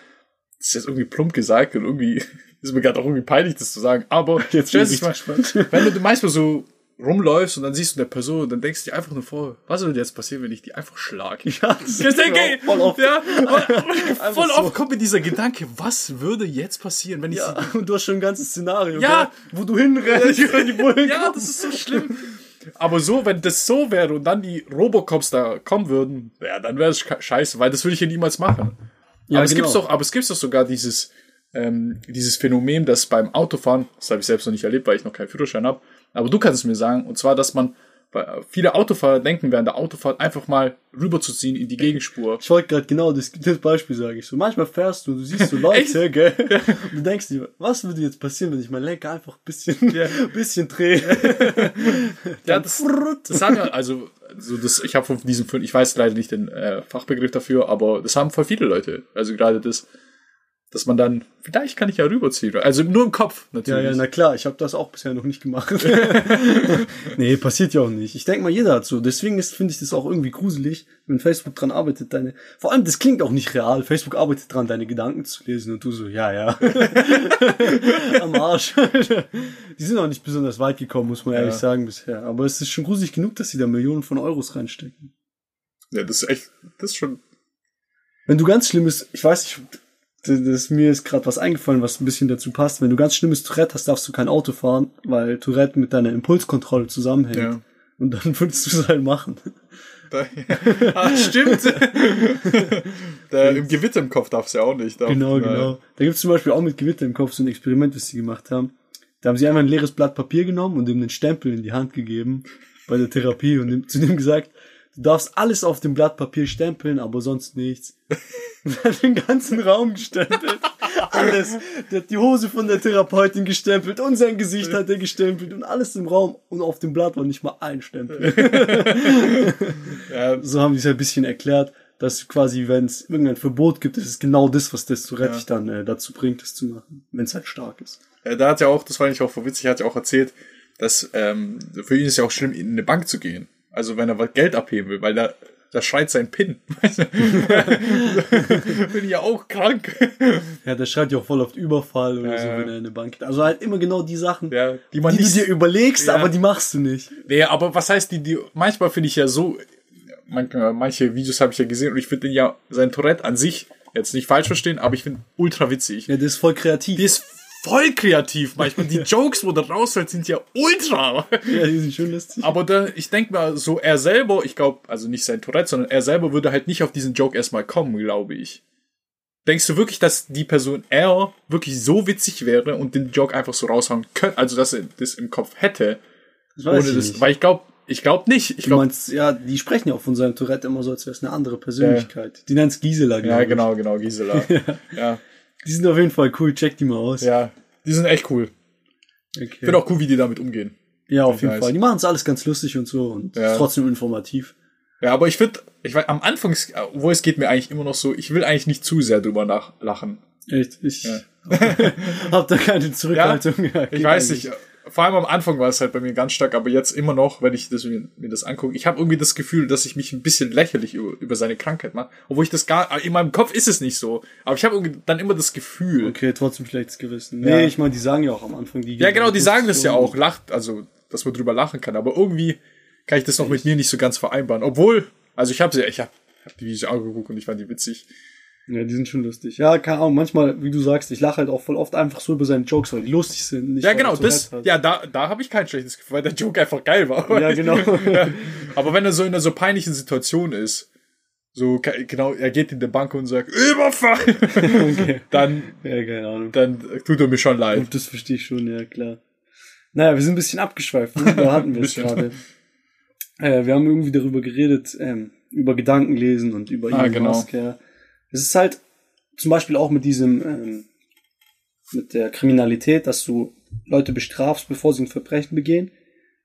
S2: das ist jetzt irgendwie plump gesagt und irgendwie ist mir gerade auch irgendwie peinlich, das zu sagen, aber
S1: Jetzt
S2: stell
S1: bin
S2: dir
S1: ich
S2: mal, wenn du manchmal so rumläufst und dann siehst du eine Person, dann denkst du dir einfach nur vor, was würde jetzt passieren, wenn ich die einfach schlage?
S1: Ja, das
S2: denke
S1: voll oft.
S2: ja, voll
S1: so.
S2: oft kommt mir dieser Gedanke, was würde jetzt passieren, wenn ich
S1: Ja, und du hast schon ein ganzes Szenario,
S2: Ja.
S1: gell? wo du hinrennst,
S2: sie, ja, das ist so schlimm. Aber so, wenn das so wäre und dann die Robocops da kommen würden, ja, dann wäre es sche- scheiße, weil das würde ich ja niemals machen.
S1: Ja,
S2: aber es
S1: genau.
S2: gibt's doch, aber es gibt doch sogar dieses, ähm, dieses Phänomen, dass beim Autofahren, das habe ich selbst noch nicht erlebt, weil ich noch keinen Führerschein habe, aber du kannst es mir sagen, und zwar, dass man viele Autofahrer denken, während der Autofahrt einfach mal rüberzuziehen in die Gegenspur.
S1: Ich wollte gerade genau das, das Beispiel sagen. Ich so, manchmal fährst du, du siehst so Leute, gell? Und du denkst dir, was würde jetzt passieren, wenn ich mein Lenker einfach ein bisschen,
S2: Ja.
S1: bisschen drehe?
S2: Ja, das, das haben ja, also, also das, ich habe von diesem Film, ich weiß leider nicht den äh, Fachbegriff dafür, aber das haben voll viele Leute. Also gerade das, dass man dann, vielleicht kann ich ja rüberziehen. Also nur im Kopf
S1: Ja,
S2: natürlich.
S1: ja, na klar, ich habe das auch bisher noch nicht gemacht. nee, passiert ja auch nicht. Ich denke mal, jeder hat so. Deswegen ist, finde ich das auch irgendwie gruselig, wenn Facebook dran arbeitet, deine. Vor allem, das klingt auch nicht real. Facebook arbeitet dran, deine Gedanken zu lesen und du so, ja, ja. Am Arsch. Die sind auch nicht besonders weit gekommen, muss man ehrlich
S2: Ja.
S1: sagen, bisher. Aber es ist schon gruselig genug, dass sie da Millionen von Euros reinstecken.
S2: ja, das ist echt, das ist schon.
S1: Wenn du ganz schlimmes, ich weiß nicht, das, mir ist gerade was eingefallen, was ein bisschen dazu passt. Wenn du ganz schlimmes Tourette hast, darfst du kein Auto fahren, weil Tourette mit deiner Impulskontrolle zusammenhängt.
S2: Ja.
S1: Und dann würdest du es halt machen.
S2: Da, ah, stimmt. da, Im Gewitter im Kopf darf's ja auch nicht. Darf,
S1: Genau, genau. Da gibt's zum Beispiel auch mit Gewitter im Kopf so ein Experiment, was sie gemacht haben. Da haben sie einfach ein leeres Blatt Papier genommen und ihm einen Stempel in die Hand gegeben bei der Therapie und ihm, zu dem gesagt, du darfst alles auf dem Blatt Papier stempeln, aber sonst nichts. Und hat den ganzen Raum gestempelt. Alles. Der hat die Hose von der Therapeutin gestempelt und sein Gesicht hat er gestempelt und alles im Raum und auf dem Blatt war nicht mal ein Stempel.
S2: Ja,
S1: so haben die es ein bisschen erklärt, dass quasi, wenn es irgendein Verbot gibt, ist es genau das, was das Tourette
S2: Ja.
S1: dich dann äh, dazu bringt, das zu machen, wenn es halt stark ist.
S2: Äh, da hat ja auch, das fand ich auch voll witzig, er hat ja auch erzählt, dass ähm, für ihn ist ja auch schlimm, in eine Bank zu gehen. Also wenn er was Geld abheben will, weil da, da schreit sein PIN. Du? Bin ich ja auch krank.
S1: Ja, der schreit ja auch voll oft Überfall oder
S2: Ja,
S1: so, wenn er in eine Bank geht. Also halt immer genau die Sachen,
S2: Ja, die man
S1: die du
S2: nicht.
S1: dir überlegst,
S2: Ja.
S1: aber die machst du nicht.
S2: nee, aber was heißt die, die manchmal finde ich ja so, manchmal, manche Videos habe ich ja gesehen und ich finde ja, sein Tourette an sich, jetzt nicht falsch verstehen, aber ich finde ultra witzig.
S1: Ja, das ist voll kreativ.
S2: Die ist voll kreativ manchmal. Die Jokes, wo da rausfällt, sind ja ultra.
S1: ja, die sind schön lustig.
S2: Aber da, ich denke mal, so er selber, ich glaube, also nicht sein Tourette, sondern er selber würde halt nicht auf diesen Joke erstmal kommen, glaube ich. Denkst du wirklich, dass die Person er wirklich so witzig wäre und den Joke einfach so raushauen könnte, also dass er das im Kopf hätte,
S1: Das weiß
S2: ohne
S1: ich
S2: das,
S1: nicht.
S2: weil ich glaube, ich glaube nicht. Ich
S1: Du
S2: glaube,
S1: meinst, ja, die sprechen ja auch von seinem Tourette immer so, als wäre es eine andere Persönlichkeit. Die nennt's Gisela, glaub
S2: ja, genau, genau, Gisela. ja,
S1: Die sind auf jeden Fall cool, check die mal aus.
S2: ja, die sind echt cool. Ich
S1: okay.
S2: finde auch cool, wie die damit umgehen.
S1: ja auf jeden
S2: nice.
S1: Fall. Die machen's alles ganz lustig und so und
S2: Ja.
S1: trotzdem informativ.
S2: Ja, aber ich finde, ich weiß, am Anfang, wo es geht mir eigentlich immer noch so, ich will eigentlich nicht zu sehr drüber nachlachen.
S1: Echt, ich
S2: Ja.
S1: hab da keine Zurückhaltung. Ja,
S2: Ich weiß
S1: eigentlich.
S2: nicht. Vor allem am Anfang war es halt bei mir ganz stark, aber jetzt immer noch, wenn ich das, mir, mir das angucke, ich habe irgendwie das Gefühl, dass ich mich ein bisschen lächerlich über, über seine Krankheit mache. Obwohl ich das gar, in meinem Kopf ist es nicht so. Aber ich habe dann immer das Gefühl.
S1: Okay, trotzdem schlechtes Gewissen. Nee,
S2: Ja.
S1: ich meine, die sagen ja auch am Anfang, die
S2: Ja, genau, die sagen das ja auch, lacht, also, dass man drüber lachen kann. Aber irgendwie kann ich das noch mit mir nicht so ganz vereinbaren. Obwohl, also ich habe sie, ich habe hab die Videos angeguckt und ich fand die witzig.
S1: Ja, die sind schon lustig. Ja, keine Ahnung, manchmal, wie du sagst, ich lache halt auch voll oft einfach so über seine Jokes, weil die lustig sind.
S2: Ja, genau,
S1: so
S2: das, ja, da, da habe ich kein schlechtes Gefühl, weil der Joke einfach geil war.
S1: Ja, genau.
S2: Ja. Aber wenn er so in einer so peinlichen Situation ist, so, genau, er geht in die Bank und sagt, Überfall!
S1: okay.
S2: dann,
S1: Ja, keine Ahnung.
S2: dann tut er mir schon leid.
S1: Das verstehe ich schon, ja, klar. Naja, wir sind ein bisschen abgeschweift. ne? Da hatten wir es gerade. Äh, wir haben irgendwie darüber geredet, ähm, über Gedankenlesen und über
S2: Ah,
S1: Elon
S2: genau.
S1: Musk, ja. Es ist halt zum Beispiel auch mit diesem, ähm, mit der Kriminalität, dass du Leute bestrafst, bevor sie ein Verbrechen begehen.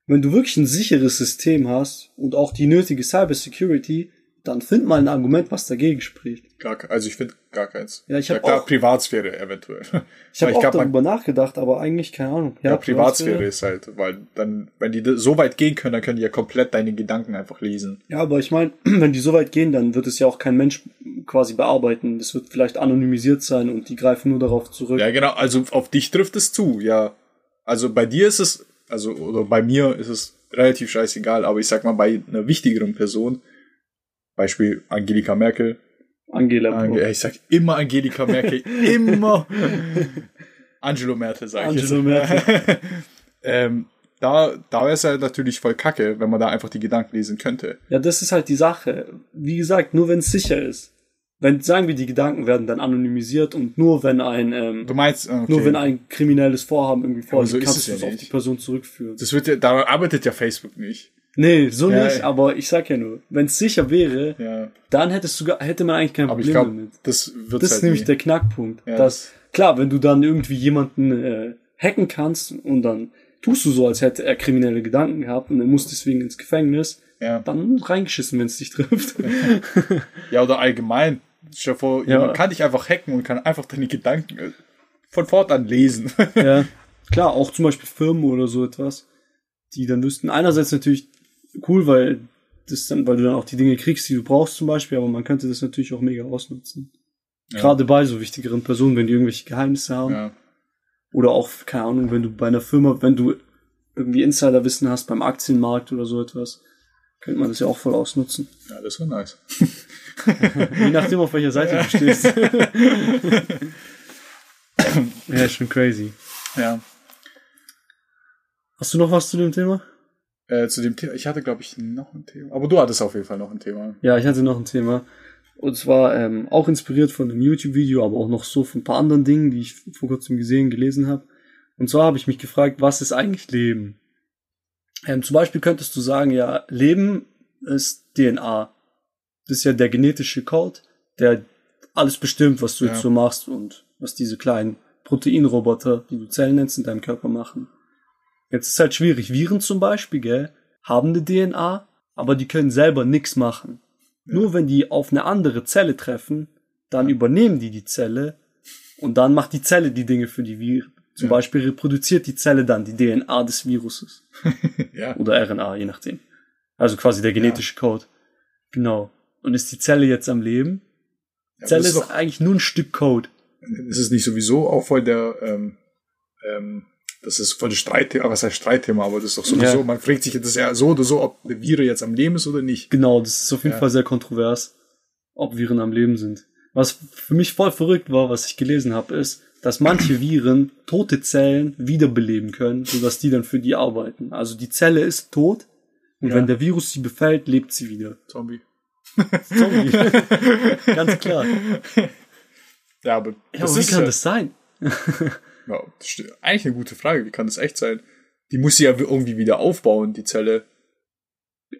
S1: Wenn du wirklich ein sicheres System hast und auch die nötige Cyber Security, dann find mal ein Argument, was dagegen spricht.
S2: Gar, also ich finde gar keins.
S1: Ja, ich hab
S2: klar,
S1: auch-
S2: Privatsphäre eventuell.
S1: Ich habe auch
S2: glaub, man-
S1: darüber nachgedacht, aber eigentlich keine Ahnung.
S2: Ja, Privatsphäre ist halt, weil dann, wenn die so weit gehen können, dann können die ja komplett deine Gedanken einfach lesen.
S1: Ja, aber ich meine, wenn die so weit gehen, dann wird es ja auch kein Mensch quasi bearbeiten. Das wird vielleicht anonymisiert sein und die greifen nur darauf zurück.
S2: Ja, genau, also auf dich trifft es zu, ja. Also bei dir ist es, also, oder bei mir ist es relativ scheißegal, aber ich sag mal, bei einer wichtigeren Person, Beispiel Angelika Merkel,
S1: Angela.
S2: Ange ich sag immer Angelika Merkel, immer Angelo Merkel, sag ich
S1: Angelo. Merkel.
S2: ähm, da, da wäre es halt natürlich voll kacke, wenn man da einfach die Gedanken lesen könnte.
S1: Ja, das ist halt die Sache. Wie gesagt, nur wenn es sicher ist. Wenn, sagen wir, die Gedanken werden dann anonymisiert und nur wenn ein, ähm,
S2: Du meinst, okay.
S1: nur wenn ein kriminelles Vorhaben irgendwie vorliegt,
S2: so
S1: kannst
S2: es
S1: du
S2: ja
S1: es auf
S2: nicht.
S1: die Person zurückführen.
S2: das wird ja, da arbeitet ja Facebook nicht.
S1: Nee, so
S2: Ja,
S1: nicht, aber ich sag ja nur, wenn es sicher wäre,
S2: Ja.
S1: dann hättest du, hätte man eigentlich kein
S2: Aber ich
S1: Problem
S2: glaube,
S1: damit.
S2: das wird
S1: Das
S2: halt
S1: ist nämlich
S2: nie.
S1: der Knackpunkt.
S2: Ja,
S1: dass, klar, wenn du dann irgendwie jemanden äh, hacken kannst und dann tust du so, als hätte er kriminelle Gedanken gehabt und er muss deswegen ins Gefängnis, dann reingeschissen, wenn es dich trifft.
S2: Ja, oder allgemein. Stell dir vor, jemand kann dich einfach hacken und kann einfach deine Gedanken äh, von fortan lesen.
S1: ja, klar, auch zum Beispiel Firmen oder so etwas, die dann wüssten, einerseits natürlich cool, weil das dann, weil du dann auch die Dinge kriegst, die du brauchst zum Beispiel, aber man könnte das natürlich auch mega ausnutzen. Gerade bei so wichtigeren Personen, wenn die irgendwelche Geheimnisse haben.
S2: ja.
S1: Oder auch, keine Ahnung, wenn du bei einer Firma, wenn du irgendwie Insiderwissen hast beim Aktienmarkt oder so etwas, könnte man das ja auch voll ausnutzen.
S2: ja, das wäre nice.
S1: Je nachdem, auf welcher Seite du stehst. ja, schon crazy.
S2: Ja.
S1: Hast du noch was zu dem Thema?
S2: Äh, zu dem Thema, ich hatte, glaube ich, noch ein Thema. Aber du hattest auf jeden Fall noch ein Thema.
S1: Ja, ich hatte noch ein Thema. Und zwar ähm, auch inspiriert von einem YouTube-Video, aber auch noch so von ein paar anderen Dingen, die ich vor kurzem gesehen, gelesen habe. Und zwar habe ich mich gefragt, was ist eigentlich Leben? Ähm, zum Beispiel könntest du sagen, ja, Leben ist DNA. Das ist ja der genetische Code, der alles bestimmt, was du
S2: Ja.
S1: jetzt so machst und was diese kleinen Proteinroboter, die du Zellen nennst, in deinem Körper machen. Jetzt ist halt schwierig. Viren zum Beispiel, gell, haben eine DNA, aber die können selber nichts machen. Nur wenn die auf eine andere Zelle treffen, dann übernehmen die die Zelle und dann macht die Zelle die Dinge für die Viren. Zum
S2: Ja.
S1: Beispiel reproduziert die Zelle dann die DNA des Viruses
S2: ja.
S1: oder RNA, je nachdem. Also quasi der genetische Code. Genau. Und ist die Zelle jetzt am Leben?
S2: Ja,
S1: Zelle ist,
S2: ist doch-
S1: eigentlich nur ein Stück Code.
S2: Ist es nicht sowieso auch voll der, ähm, ähm, das ist voll das Streitthema, was heißt Streitthema, aber das ist doch sowieso,
S1: Ja.
S2: man fragt sich das ja so oder so, ob eine Vire jetzt am Leben ist oder nicht.
S1: Genau, das ist auf jeden
S2: Ja.
S1: Fall sehr kontrovers, ob Viren am Leben sind. Was für mich voll verrückt war, was ich gelesen habe, ist, dass manche Viren tote Zellen wiederbeleben können, sodass die dann für die arbeiten. Also die Zelle ist tot und
S2: Ja.
S1: wenn der Virus sie befällt, lebt sie wieder.
S2: Zombie.
S1: Zombie. Ganz klar.
S2: Ja, aber
S1: Ja, aber wie kann
S2: ja,
S1: das sein?
S2: ja, eigentlich eine gute Frage. Wie kann das echt sein? Die muss sie ja irgendwie wieder aufbauen, die Zelle.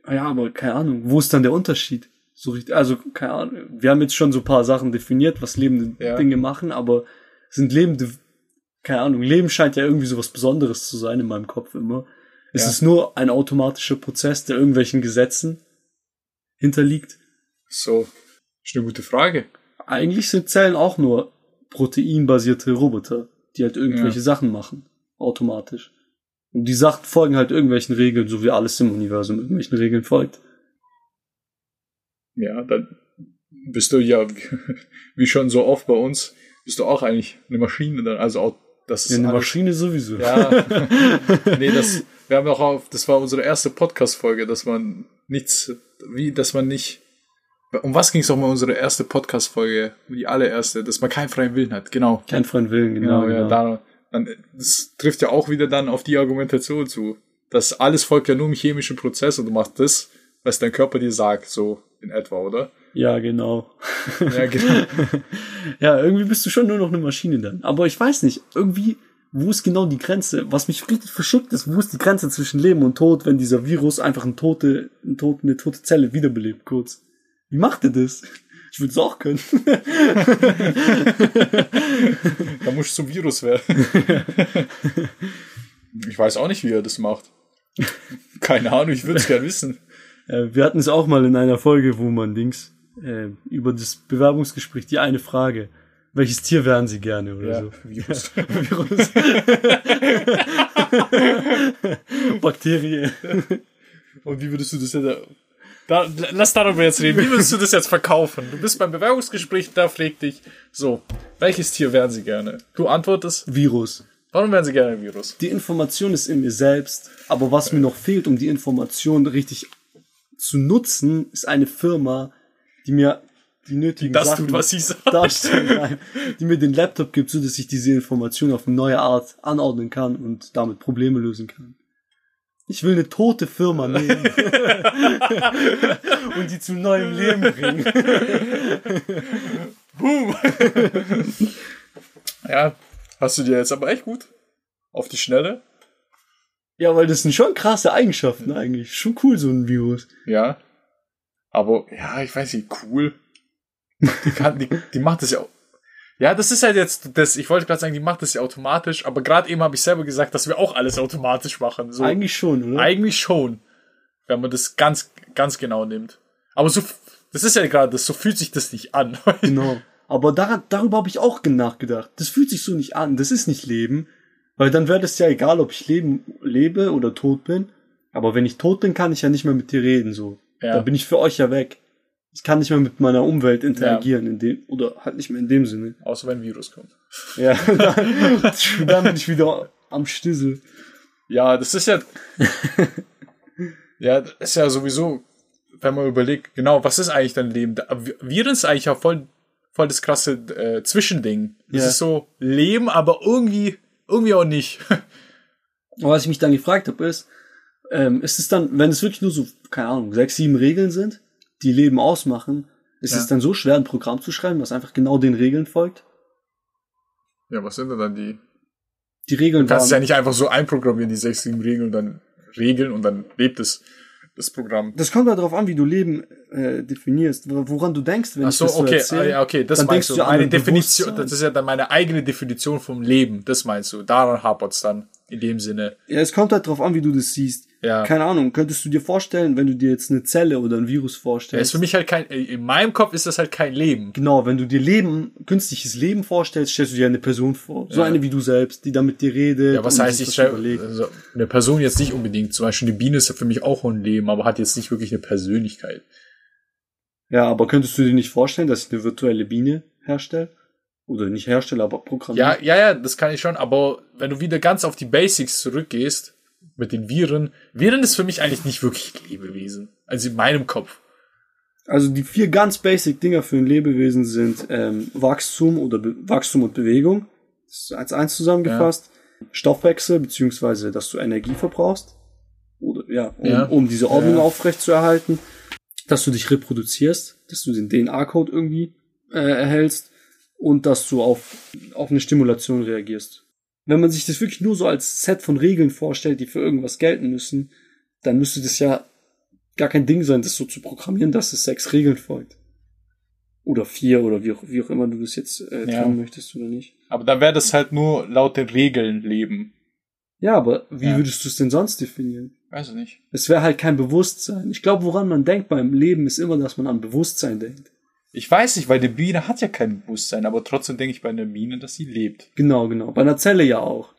S1: Ja, aber keine Ahnung. Wo ist dann der Unterschied? So richtig, also keine Ahnung. Wir haben jetzt schon so ein paar Sachen definiert, was lebende
S2: Ja.
S1: Dinge machen, aber sind lebende, keine Ahnung, Leben scheint ja irgendwie so was Besonderes zu sein in meinem Kopf immer. Es
S2: Ja.
S1: ist nur ein automatischer Prozess, der irgendwelchen Gesetzen hinterliegt.
S2: So, ist eine gute Frage.
S1: Eigentlich sind Zellen auch nur proteinbasierte Roboter, die halt irgendwelche
S2: Ja.
S1: Sachen machen. Automatisch. Und die Sachen folgen halt irgendwelchen Regeln, so wie alles im Universum irgendwelchen Regeln folgt.
S2: Ja, dann bist du ja, wie, schon so oft bei uns, bist du auch eigentlich eine Maschine dann, also auch, das ist
S1: Ja, eine
S2: alles-
S1: Maschine sowieso.
S2: Ja, nee, das, wir haben auch auf, das war unsere erste Podcast-Folge, dass man nichts, wie, dass man nicht, um was ging es auch mal unsere erste Podcast-Folge, die allererste, dass man keinen freien Willen hat, genau.
S1: Kein freien Willen, genau.
S2: Genau, ja,
S1: genau.
S2: da, dann, das trifft ja auch wieder dann auf die Argumentation zu. Das alles folgt ja nur im chemischen Prozess und du machst das, was dein Körper dir sagt, so in etwa, oder?
S1: ja, genau.
S2: Ja, genau.
S1: Ja, irgendwie bist du schon nur noch eine Maschine dann. Aber ich weiß nicht, irgendwie, wo ist genau die Grenze? Was mich richtig verschickt ist, wo ist die Grenze zwischen Leben und Tod, wenn dieser Virus einfach eine tote, eine tote, eine tote Zelle wiederbelebt, kurz? Wie macht er das? Ich würde es auch können.
S2: Da musst du zum Virus werden. ich weiß auch nicht, wie er das macht. Keine Ahnung, ich würde es gern wissen.
S1: Äh, wir hatten es auch mal in einer Folge, wo man Dings äh, über das Bewerbungsgespräch die eine Frage. Welches Tier wären Sie gerne oder
S2: Ja,
S1: so?
S2: Virus.
S1: Virus. Bakterie.
S2: Und wie würdest du das jetzt... Da, lass darüber jetzt reden. Wie würdest du das jetzt verkaufen? Du bist beim Bewerbungsgespräch, da fragt dich, so, welches Tier wären sie gerne? Du antwortest,
S1: Virus.
S2: warum wären sie gerne ein Virus?
S1: Die Information ist in mir selbst, aber was mir noch fehlt, um die Information richtig zu nutzen, ist eine Firma, die mir die nötigen
S2: Das
S1: Sachen
S2: tut, was sie sagt.
S1: darstellen, nein, die mir den Laptop gibt, so dass ich diese Information auf eine neue Art anordnen kann und damit Probleme lösen kann. Ich will eine tote Firma nehmen und die zu neuem Leben bringen.
S2: Boom. ja, hast du dir jetzt aber echt gut auf die Schnelle?
S1: Ja, weil das sind schon krasse Eigenschaften eigentlich. Schon cool, so ein Virus.
S2: Ja. Aber, ja, ich weiß nicht, cool. Die, kann, die, die macht das ja auch. Ja, das ist halt jetzt das, ich wollte gerade sagen, die macht das ja automatisch, aber gerade eben habe ich selber gesagt, dass wir auch alles automatisch machen. So,
S1: Eigentlich schon, oder?
S2: eigentlich schon. Wenn man das ganz, ganz genau nimmt. Aber so, das ist ja gerade das, so fühlt sich das nicht an.
S1: Genau. Aber dar darüber habe ich auch nachgedacht. Das fühlt sich so nicht an. Das ist nicht Leben. Weil dann wäre das ja egal, ob ich leben, lebe oder tot bin. Aber wenn ich tot bin, kann ich ja nicht mehr mit dir reden, so.
S2: Ja.
S1: Da bin ich für euch ja weg. Ich kann nicht mehr mit meiner Umwelt interagieren, in dem, oder halt nicht mehr in dem Sinne.
S2: Außer wenn ein Virus kommt.
S1: Ja, dann, dann bin ich wieder am Stissel.
S2: Ja, das ist ja. ja, das ist ja sowieso, wenn man überlegt, genau, was ist eigentlich dein Leben? Viren ist eigentlich auch voll, voll das krasse äh, Zwischending. Das
S1: Ja.
S2: ist so Leben, aber irgendwie, irgendwie auch nicht.
S1: Aber was ich mich dann gefragt habe, ist, ähm, ist es dann, wenn es wirklich nur so, keine Ahnung, sechs, sieben Regeln sind, die Leben ausmachen, ist
S2: Ja.
S1: es dann so schwer, ein Programm zu schreiben, was einfach genau den Regeln folgt?
S2: ja, was sind denn dann die?
S1: Die Regeln
S2: Du kannst es ja nicht einfach so einprogrammieren, die sechs, sieben Regeln und dann Regeln und dann lebt es, das Programm.
S1: das kommt halt darauf an, wie du Leben äh, definierst, woran du denkst, wenn
S2: Ach
S1: ich
S2: so,
S1: das so
S2: okay,
S1: erzähle.
S2: ah, ja, okay, das
S1: dann
S2: meinst
S1: denkst
S2: du.
S1: du an
S2: Meine
S1: ein
S2: Definition, das ist ja dann meine eigene Definition vom Leben, das meinst du. Daran hapert's dann, in dem Sinne.
S1: Ja, es kommt halt drauf an, wie du das siehst.
S2: Ja.
S1: Keine Ahnung, könntest du dir vorstellen, wenn du dir jetzt eine Zelle oder ein Virus
S2: Ja, ist
S1: vorstellst?
S2: für mich halt kein, in meinem Kopf ist das halt kein Leben.
S1: Genau, wenn du dir Leben, künstliches Leben vorstellst, stellst du dir eine Person vor. So
S2: Ja.
S1: eine wie du selbst, die da mit dir redet.
S2: Ja, was heißt, ich stelle also eine Person jetzt nicht unbedingt. Zum Beispiel eine Biene ist ja für mich auch ein Leben, aber hat jetzt nicht wirklich eine Persönlichkeit.
S1: Ja, aber könntest du dir nicht vorstellen, dass ich eine virtuelle Biene herstelle? Oder nicht herstelle, aber programmiere?
S2: Ja, ja, ja, das kann ich schon, aber wenn du wieder ganz auf die Basics zurückgehst, mit den Viren, Viren ist für mich eigentlich nicht wirklich Lebewesen. Also in meinem Kopf.
S1: Also die vier ganz basic Dinger für ein Lebewesen sind ähm, Wachstum oder Be Wachstum und Bewegung. Das ist als eins zusammengefasst. Stoffwechsel, beziehungsweise, dass du Energie verbrauchst. Oder, ja, um,
S2: Ja.
S1: um diese Ordnung
S2: Ja.
S1: aufrechtzuerhalten. Dass du dich reproduzierst, dass du den DNA-Code irgendwie äh, erhältst und dass du auf, auf eine Stimulation reagierst. Wenn man sich das wirklich nur so als Set von Regeln vorstellt, die für irgendwas gelten müssen, dann müsste das ja gar kein Ding sein, das so zu programmieren, dass es sechs Regeln folgt. Oder vier oder wie auch, wie auch immer du das jetzt äh,
S2: Ja.
S1: trennen möchtest oder nicht.
S2: Aber dann wäre das halt nur laut den Regeln leben.
S1: Ja, aber wie
S2: Ja.
S1: würdest du es denn sonst definieren?
S2: Weiß ich nicht.
S1: Es wäre halt kein Bewusstsein. Ich glaube, woran man denkt beim Leben, ist immer, dass man an Bewusstsein denkt.
S2: Ich weiß nicht, weil die Biene hat ja kein Bewusstsein, aber trotzdem denke ich bei einer Biene, dass sie lebt.
S1: Genau, genau. Bei einer Zelle ja auch.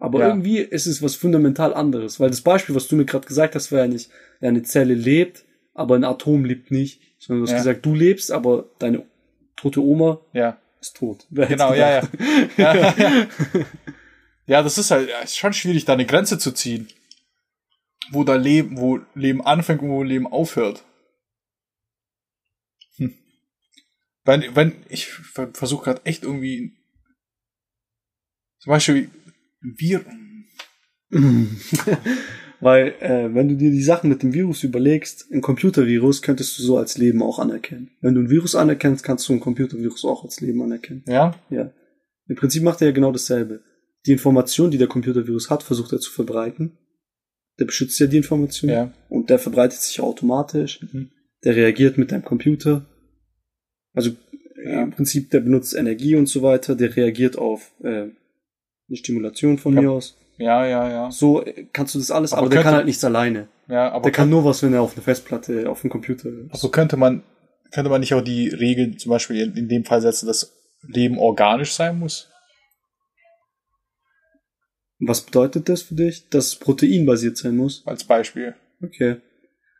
S1: Aber
S2: Ja.
S1: irgendwie ist es was fundamental anderes, weil das Beispiel, was du mir gerade gesagt hast, war ja nicht, ja, eine Zelle lebt, aber ein Atom lebt nicht, sondern du hast
S2: Ja.
S1: gesagt, du lebst, aber deine tote Oma
S2: Ja.
S1: ist tot. Wer
S2: Genau, ja, ja. ja, das ist halt, ist schon schwierig, da eine Grenze zu ziehen. Wo da Leben, wo Leben anfängt und wo Leben aufhört. Wenn, wenn, ich versuche gerade echt irgendwie, zum Beispiel, wir,
S1: Weil, äh, wenn du dir die Sachen mit dem Virus überlegst, ein Computervirus könntest du so als Leben auch anerkennen. Wenn du ein Virus anerkennst, kannst du ein Computervirus auch als Leben anerkennen.
S2: ja,
S1: Ja. Im Prinzip macht er ja genau dasselbe. Die Information, die der Computervirus hat, versucht er zu verbreiten. Der beschützt ja die Information.
S2: ja,
S1: Und der verbreitet sich automatisch.
S2: Mhm.
S1: Der reagiert mit deinem Computer. Also
S2: Ja.
S1: im Prinzip, der benutzt Energie und so weiter. Der reagiert auf äh, eine Stimulation von
S2: Ja.
S1: mir aus.
S2: ja, ja, ja.
S1: So äh, kannst du das alles,
S2: Aber
S1: aber, der
S2: könnte-
S1: kann halt nichts alleine.
S2: Ja, aber
S1: Der kann nur was, wenn er auf eine Festplatte, auf dem Computer ist.
S2: Also könnte man, könnte man nicht auch die Regeln zum Beispiel in, dem Fall setzen, dass Leben organisch sein muss?
S1: Was bedeutet das für dich? Dass es proteinbasiert sein muss?
S2: Als Beispiel.
S1: Okay.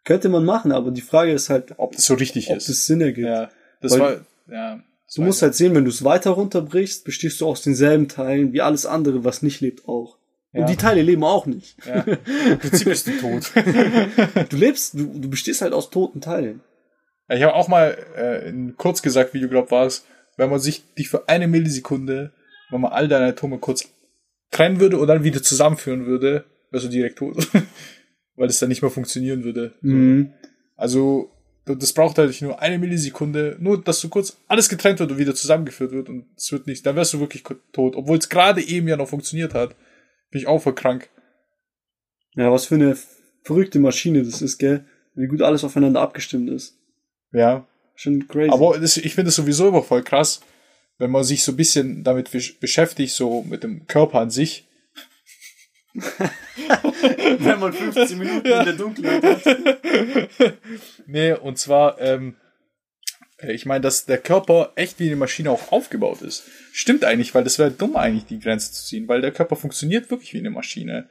S1: Könnte man machen, aber die Frage ist halt,
S2: Ob das so richtig
S1: ob
S2: ist.
S1: das Sinn ergibt.
S2: ja, das
S1: Weil-
S2: war, ja.
S1: Du musst halt sehen, wenn du es weiter runterbrichst, bestehst du aus denselben Teilen wie alles andere, was nicht lebt, auch.
S2: Ja.
S1: Und die Teile leben auch nicht.
S2: ja. Im Prinzip bist du tot.
S1: Du lebst, du, du bestehst halt aus toten Teilen.
S2: Ja, ich habe auch mal äh, in kurz gesagt Video, glaub war es, wenn man sich dich für eine Millisekunde, wenn man all deine Atome kurz trennen würde und dann wieder zusammenführen würde, wärst du direkt tot. Weil es dann nicht mehr funktionieren würde.
S1: Mhm.
S2: Also, das braucht halt nur eine Millisekunde, nur dass du kurz alles getrennt wird und wieder zusammengeführt wird und es wird nicht, dann wärst du wirklich tot. Obwohl es gerade eben ja noch funktioniert hat. Bin ich auch voll krank.
S1: Ja, was für eine verrückte Maschine das ist, gell? Wie gut alles aufeinander abgestimmt ist.
S2: Ja.
S1: Schon crazy.
S2: Aber das, ich finde es sowieso immer voll krass, wenn man sich so ein bisschen damit besch- beschäftigt, so mit dem Körper an sich.
S1: wenn man 15 Minuten in der Dunkelheit hat.
S2: Nee, und zwar, ähm, äh, ich meine, dass der Körper echt wie eine Maschine auch aufgebaut ist. Stimmt eigentlich, weil das wäre dumm eigentlich, die Grenze zu ziehen, weil der Körper funktioniert wirklich wie eine Maschine.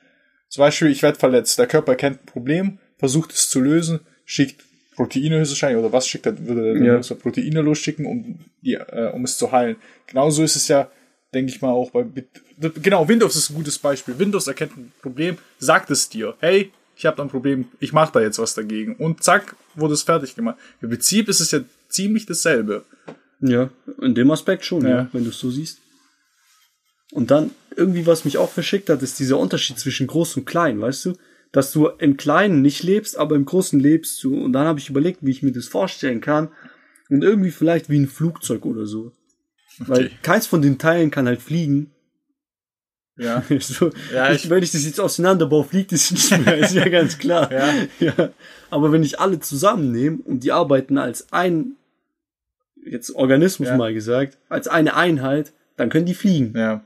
S2: Zum Beispiel, ich werde verletzt, der Körper kennt ein Problem, versucht es zu lösen, schickt Proteine höchstwahrscheinlich, oder was schickt er, würde er
S1: Ja.
S2: Proteine losschicken, um, die, äh, um es zu heilen. Genauso ist es ja, denke ich mal, auch bei, genau, Windows ist ein gutes Beispiel. Windows erkennt ein Problem, sagt es dir, hey, ich habe da ein Problem, ich mache da jetzt was dagegen. Und zack, wurde es fertig gemacht. Im Prinzip ist es ja ziemlich dasselbe.
S1: Ja, in dem Aspekt schon, ja,
S2: Ja.
S1: wenn du es so siehst. Und dann irgendwie, was mich auch verschickt hat, ist dieser Unterschied zwischen groß und klein, weißt du? Dass du im Kleinen nicht lebst, aber im Großen lebst du. Und dann habe ich überlegt, wie ich mir das vorstellen kann. Und irgendwie vielleicht wie ein Flugzeug oder so. Weil
S2: Okay.
S1: keins von den Teilen kann halt fliegen.
S2: Ja.
S1: so,
S2: Ja,
S1: ich,
S2: ich-
S1: wenn ich das jetzt auseinanderbaue, fliegt es nicht mehr, ist ja ganz klar.
S2: Ja.
S1: ja. Aber wenn ich alle zusammennehme und die arbeiten als ein, jetzt Organismus
S2: Ja.
S1: mal gesagt, als eine Einheit, dann können die fliegen.
S2: Ja.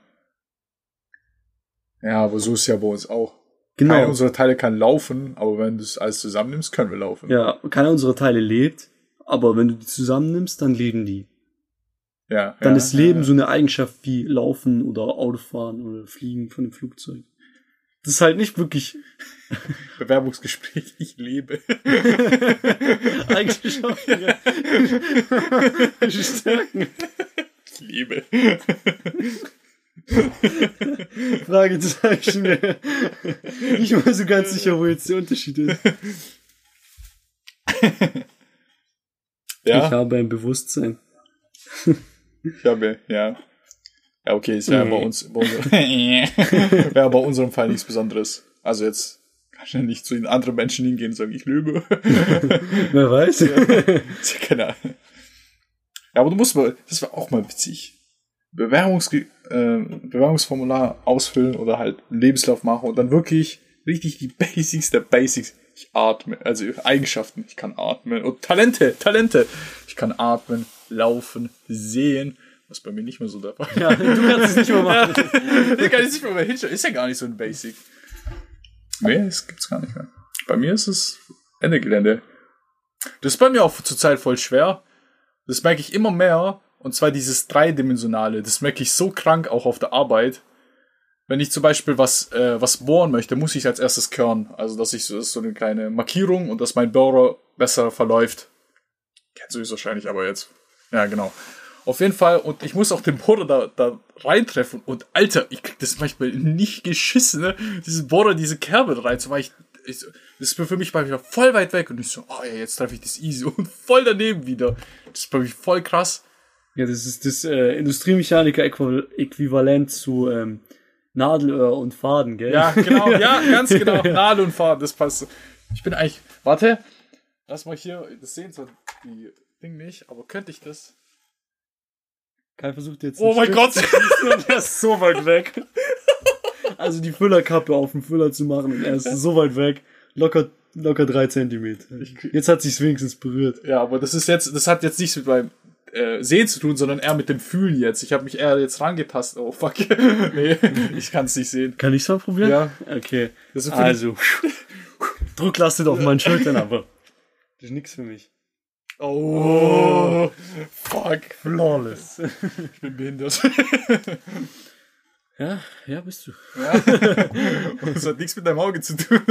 S2: Ja, aber so ist ja bei uns auch.
S1: Genau.
S2: Keiner unserer Teile kann laufen, aber wenn du es alles zusammennimmst, können wir laufen.
S1: ja, keiner unserer Teile lebt, aber wenn du die zusammennimmst, dann leben die.
S2: Ja
S1: Dann
S2: ja,
S1: ist Leben
S2: ja.
S1: so eine Eigenschaft wie Laufen oder Autofahren oder Fliegen von einem Flugzeug. Das ist halt nicht wirklich
S2: Bewerbungsgespräch, ich lebe.
S1: Eigenschaften. ja. Stärken.
S2: Ich lebe.
S1: Fragezeichen. Nicht mal so ganz sicher, wo jetzt der Unterschied ist. Ich
S2: Ja,
S1: habe ein Bewusstsein.
S2: Ich habe, ja. Ja, okay, ist ja bei uns, bei unserem, wäre bei unserem Fall nichts Besonderes. Also jetzt kann ich ja nicht zu den anderen Menschen hingehen und sagen, ich lebe.
S1: Wer weiß?
S2: Ja keine Ahnung. Ja, aber du musst mal, das war auch mal witzig. Bewerbungsge äh, Bewerbungsformular ausfüllen oder halt einen Lebenslauf machen und dann wirklich richtig die Basics der Basics. Ich atme, also Eigenschaften, ich kann atmen und Talente, Talente. Ich kann atmen, laufen, sehen, was bei mir nicht mehr so der Fall ist.
S1: Ja, du kannst es nicht mehr machen.
S2: Ich kann jetzt nicht mehr, mehr hinschauen. Ist ja gar nicht so ein Basic. Nee, das gibt's gar nicht mehr. Bei mir ist es Ende Gelände. Das ist bei mir auch zurzeit voll schwer. Das merke ich immer mehr. Und zwar dieses Dreidimensionale. Das merke ich so krank auch auf der Arbeit. Wenn ich zum Beispiel was, äh, was bohren möchte, muss ich als erstes körnen. Also, dass ich so, das ist so eine kleine Markierung und dass mein Bohrer besser verläuft. Kennst du es wahrscheinlich aber jetzt. Ja, genau. Auf jeden Fall, und ich muss auch den Bohrer da, da reintreffen. Und Alter, ich krieg das manchmal nicht geschissen, ne? Diesen Bohrer, diese Kerbe da rein, so war ich, ich das ist für mich manchmal voll weit weg. Und ich so, oh ja, jetzt treffe ich das easy. Und voll daneben wieder. Das ist bei mir voll krass.
S1: Ja, das ist das äh, Industriemechaniker-Äquivalent zu ähm, Nadelöhr und Faden, gell?
S2: Ja, genau, ja, ganz genau. Nadel und Faden, das passt. Ich bin eigentlich, warte, lass mal hier, das sehen so die Ding nicht, aber könnte ich das?
S1: Kai versucht jetzt.
S2: Oh mein
S1: Stift
S2: Gott.
S1: und er ist so weit weg. Also die Füllerkappe auf dem Füller zu machen und er ist so weit weg. Locker, locker drei Zentimeter. Jetzt hat sich's wenigstens berührt.
S2: Ja, aber das ist jetzt, das hat jetzt nichts mit meinem äh, Sehen zu tun, sondern eher mit dem Fühlen jetzt. Ich habe mich eher jetzt rangetastet. Oh fuck. nee, ich kann es nicht sehen.
S1: Kann ich mal probieren?
S2: Ja.
S1: Okay. Also. Drucklastet auf meinen Schultern, aber das ist nix für mich.
S2: Oh, fuck.
S1: Flawless.
S2: Ich bin behindert.
S1: Ja, ja, bist du.
S2: Und das hat nichts mit deinem Auge zu tun.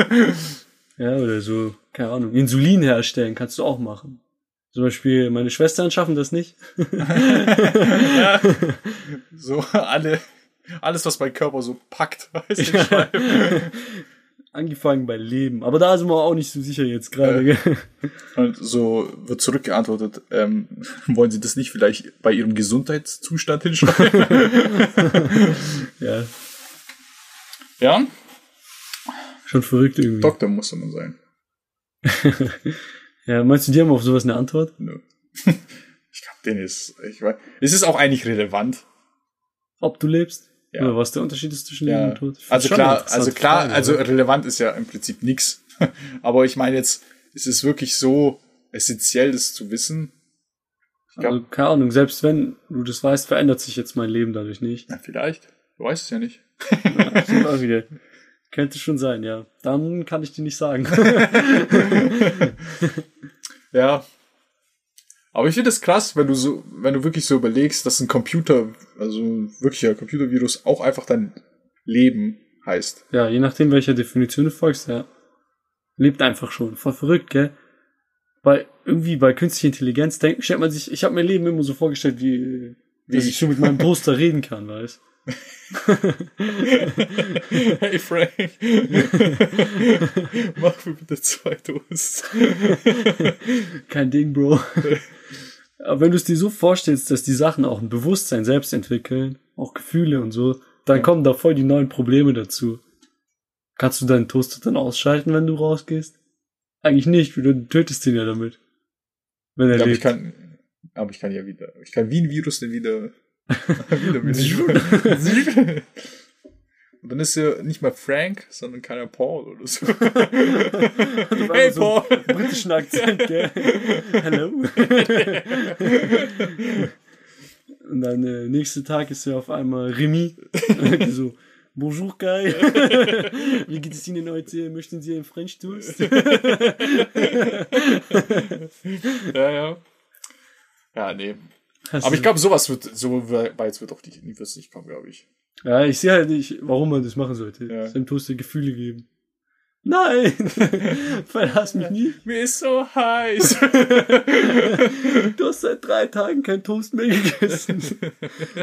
S1: Ja, oder so, keine Ahnung, Insulin herstellen kannst du auch machen. Zum Beispiel, meine Schwestern schaffen das nicht.
S2: So, alle, alles, was mein Körper so packt, weißt du, schreiben.
S1: Angefangen bei Leben. Aber da sind wir auch nicht so sicher jetzt gerade. gell?
S2: Und so wird zurückgeantwortet, ähm, wollen Sie das nicht vielleicht bei Ihrem Gesundheitszustand hinschreiben?
S1: Ja,
S2: ja,
S1: schon verrückt irgendwie.
S2: Doktor muss man sein.
S1: Ja, meinst du, die haben auf sowas eine Antwort?
S2: Nö. Ich glaube, den ist, ich weiß, es ist auch eigentlich relevant.
S1: Ob du lebst?
S2: Ja.
S1: Oder was der Unterschied ist zwischen Leben und Tod?
S2: Also klar, also klar,
S1: Frage,
S2: also relevant ist ja im Prinzip nix. Aber ich meine jetzt, ist es wirklich so essentiell, das zu wissen? Ich
S1: also, keine Ahnung, selbst wenn du das weißt, verändert sich jetzt mein Leben dadurch nicht.
S2: ja, vielleicht. Du weißt es ja nicht.
S1: Ja, wieder. Könnte schon sein, ja. Dann kann ich dir nicht sagen.
S2: Ja. Aber ich finde es krass, wenn du so, wenn du wirklich so überlegst, dass ein Computer, also ein wirklicher Computervirus auch einfach dein Leben heißt.
S1: ja, je nachdem, welcher Definition du folgst, ja. Lebt einfach schon. Voll verrückt, gell? Bei, irgendwie bei künstlicher Intelligenz denkt, stellt man sich, ich habe mein Leben immer so vorgestellt, wie, wie dass ich schon mit meinem Toaster reden kann, weißt
S2: hey Frank, mach mir bitte zwei Toast.
S1: Kein Ding, Bro. Aber wenn du es dir so vorstellst, dass die Sachen auch ein Bewusstsein selbst entwickeln, auch Gefühle und so, dann kommen da voll die neuen Probleme dazu. Kannst du deinen Toaster dann ausschalten, wenn du rausgehst? Eigentlich nicht, du tötest ihn ja damit. Wenn er
S2: Ja, aber
S1: lebt.
S2: ich kann, aber ich kann ja wieder, ich kann wie ein Virus den wieder, wieder mit Und dann ist er nicht mehr Frank, sondern keiner Paul oder so. hey
S1: so
S2: Paul!
S1: britischen Akzent, gell? Hello. Und dann äh, nächsten Tag ist er auf einmal Remy. so, Bonjour Kai. Wie geht es Ihnen heute? Möchten Sie einen French Toast?
S2: Ja, ja. Ja, nee.
S1: Hast
S2: Aber ich glaube, sowas wird, so weit wird auch die, wird's nicht kommen, glaube ich.
S1: Ja, ich sehe halt nicht, warum man das machen sollte.
S2: Ja.
S1: Seinem Toaster Gefühle geben. Nein! Verlass mich nicht.
S2: Mir ist so heiß.
S1: Du hast seit drei Tagen kein Toast mehr gegessen.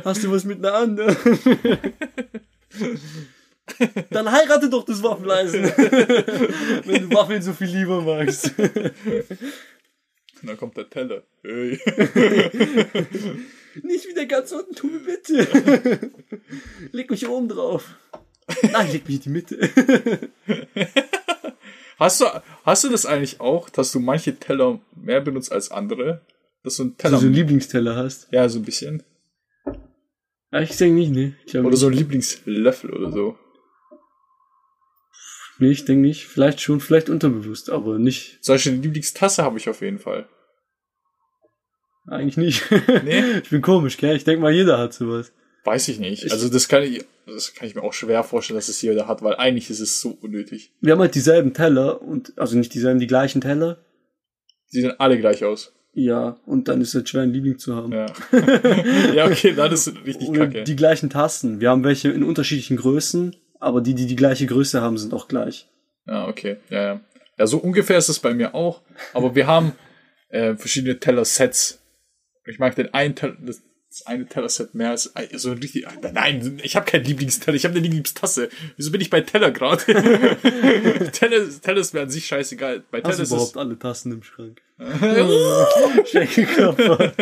S1: Hast du was mit einer anderen? Dann heirate doch das Waffeleisen. Wenn du Waffeln so viel lieber magst.
S2: Und dann kommt der Teller. Hey.
S1: Nicht wieder ganz unten, tu mir bitte. Leg mich oben drauf. Nein, leg mich in die Mitte.
S2: Hast du, hast du das eigentlich auch, dass du manche Teller mehr benutzt als andere? Dass du einen
S1: Dass
S2: Teller,
S1: du so einen Lieblingsteller hast.
S2: ja, so ein bisschen.
S1: Ja, ich denke nicht, ne.
S2: Oder so einen Lieblingslöffel oder so.
S1: nee, ich denke nicht. Vielleicht schon, vielleicht unterbewusst, aber nicht.
S2: Solche Lieblingstasse habe ich auf jeden Fall.
S1: Eigentlich nicht.
S2: Nee?
S1: Ich bin komisch, gell? Ich denke mal, jeder hat sowas.
S2: Weiß ich nicht.
S1: Ich-
S2: Also das kann ich, das kann ich mir auch schwer vorstellen, dass es jeder hat, weil eigentlich ist es so unnötig.
S1: Wir haben halt dieselben Teller und, also nicht dieselben, die gleichen Teller.
S2: Die sehen alle gleich aus.
S1: Ja, und dann ist es schwer, einen Liebling zu haben.
S2: Ja. ja, okay, dann ist es richtig
S1: Oder
S2: kacke.
S1: die gleichen Tasten. Wir haben welche in unterschiedlichen Größen, aber die, die die gleiche Größe haben, sind auch gleich.
S2: Ja, okay. Ja, ja. Ja, so ungefähr ist es bei mir auch. Aber wir haben äh, verschiedene Teller-Sets. Ich mag den einen Teller, das, das eine Teller-Set mehr als so ein richtig. Nein, ich habe keinen Lieblingsteller, ich habe eine Lieblingstasse. Wieso bin ich bei Teller gerade? Teller, Teller ist mir an sich scheißegal. Bei
S1: Hast
S2: Teller
S1: du
S2: ist
S1: überhaupt
S2: es.
S1: alle Tassen im Schrank? Schenkelklopfer.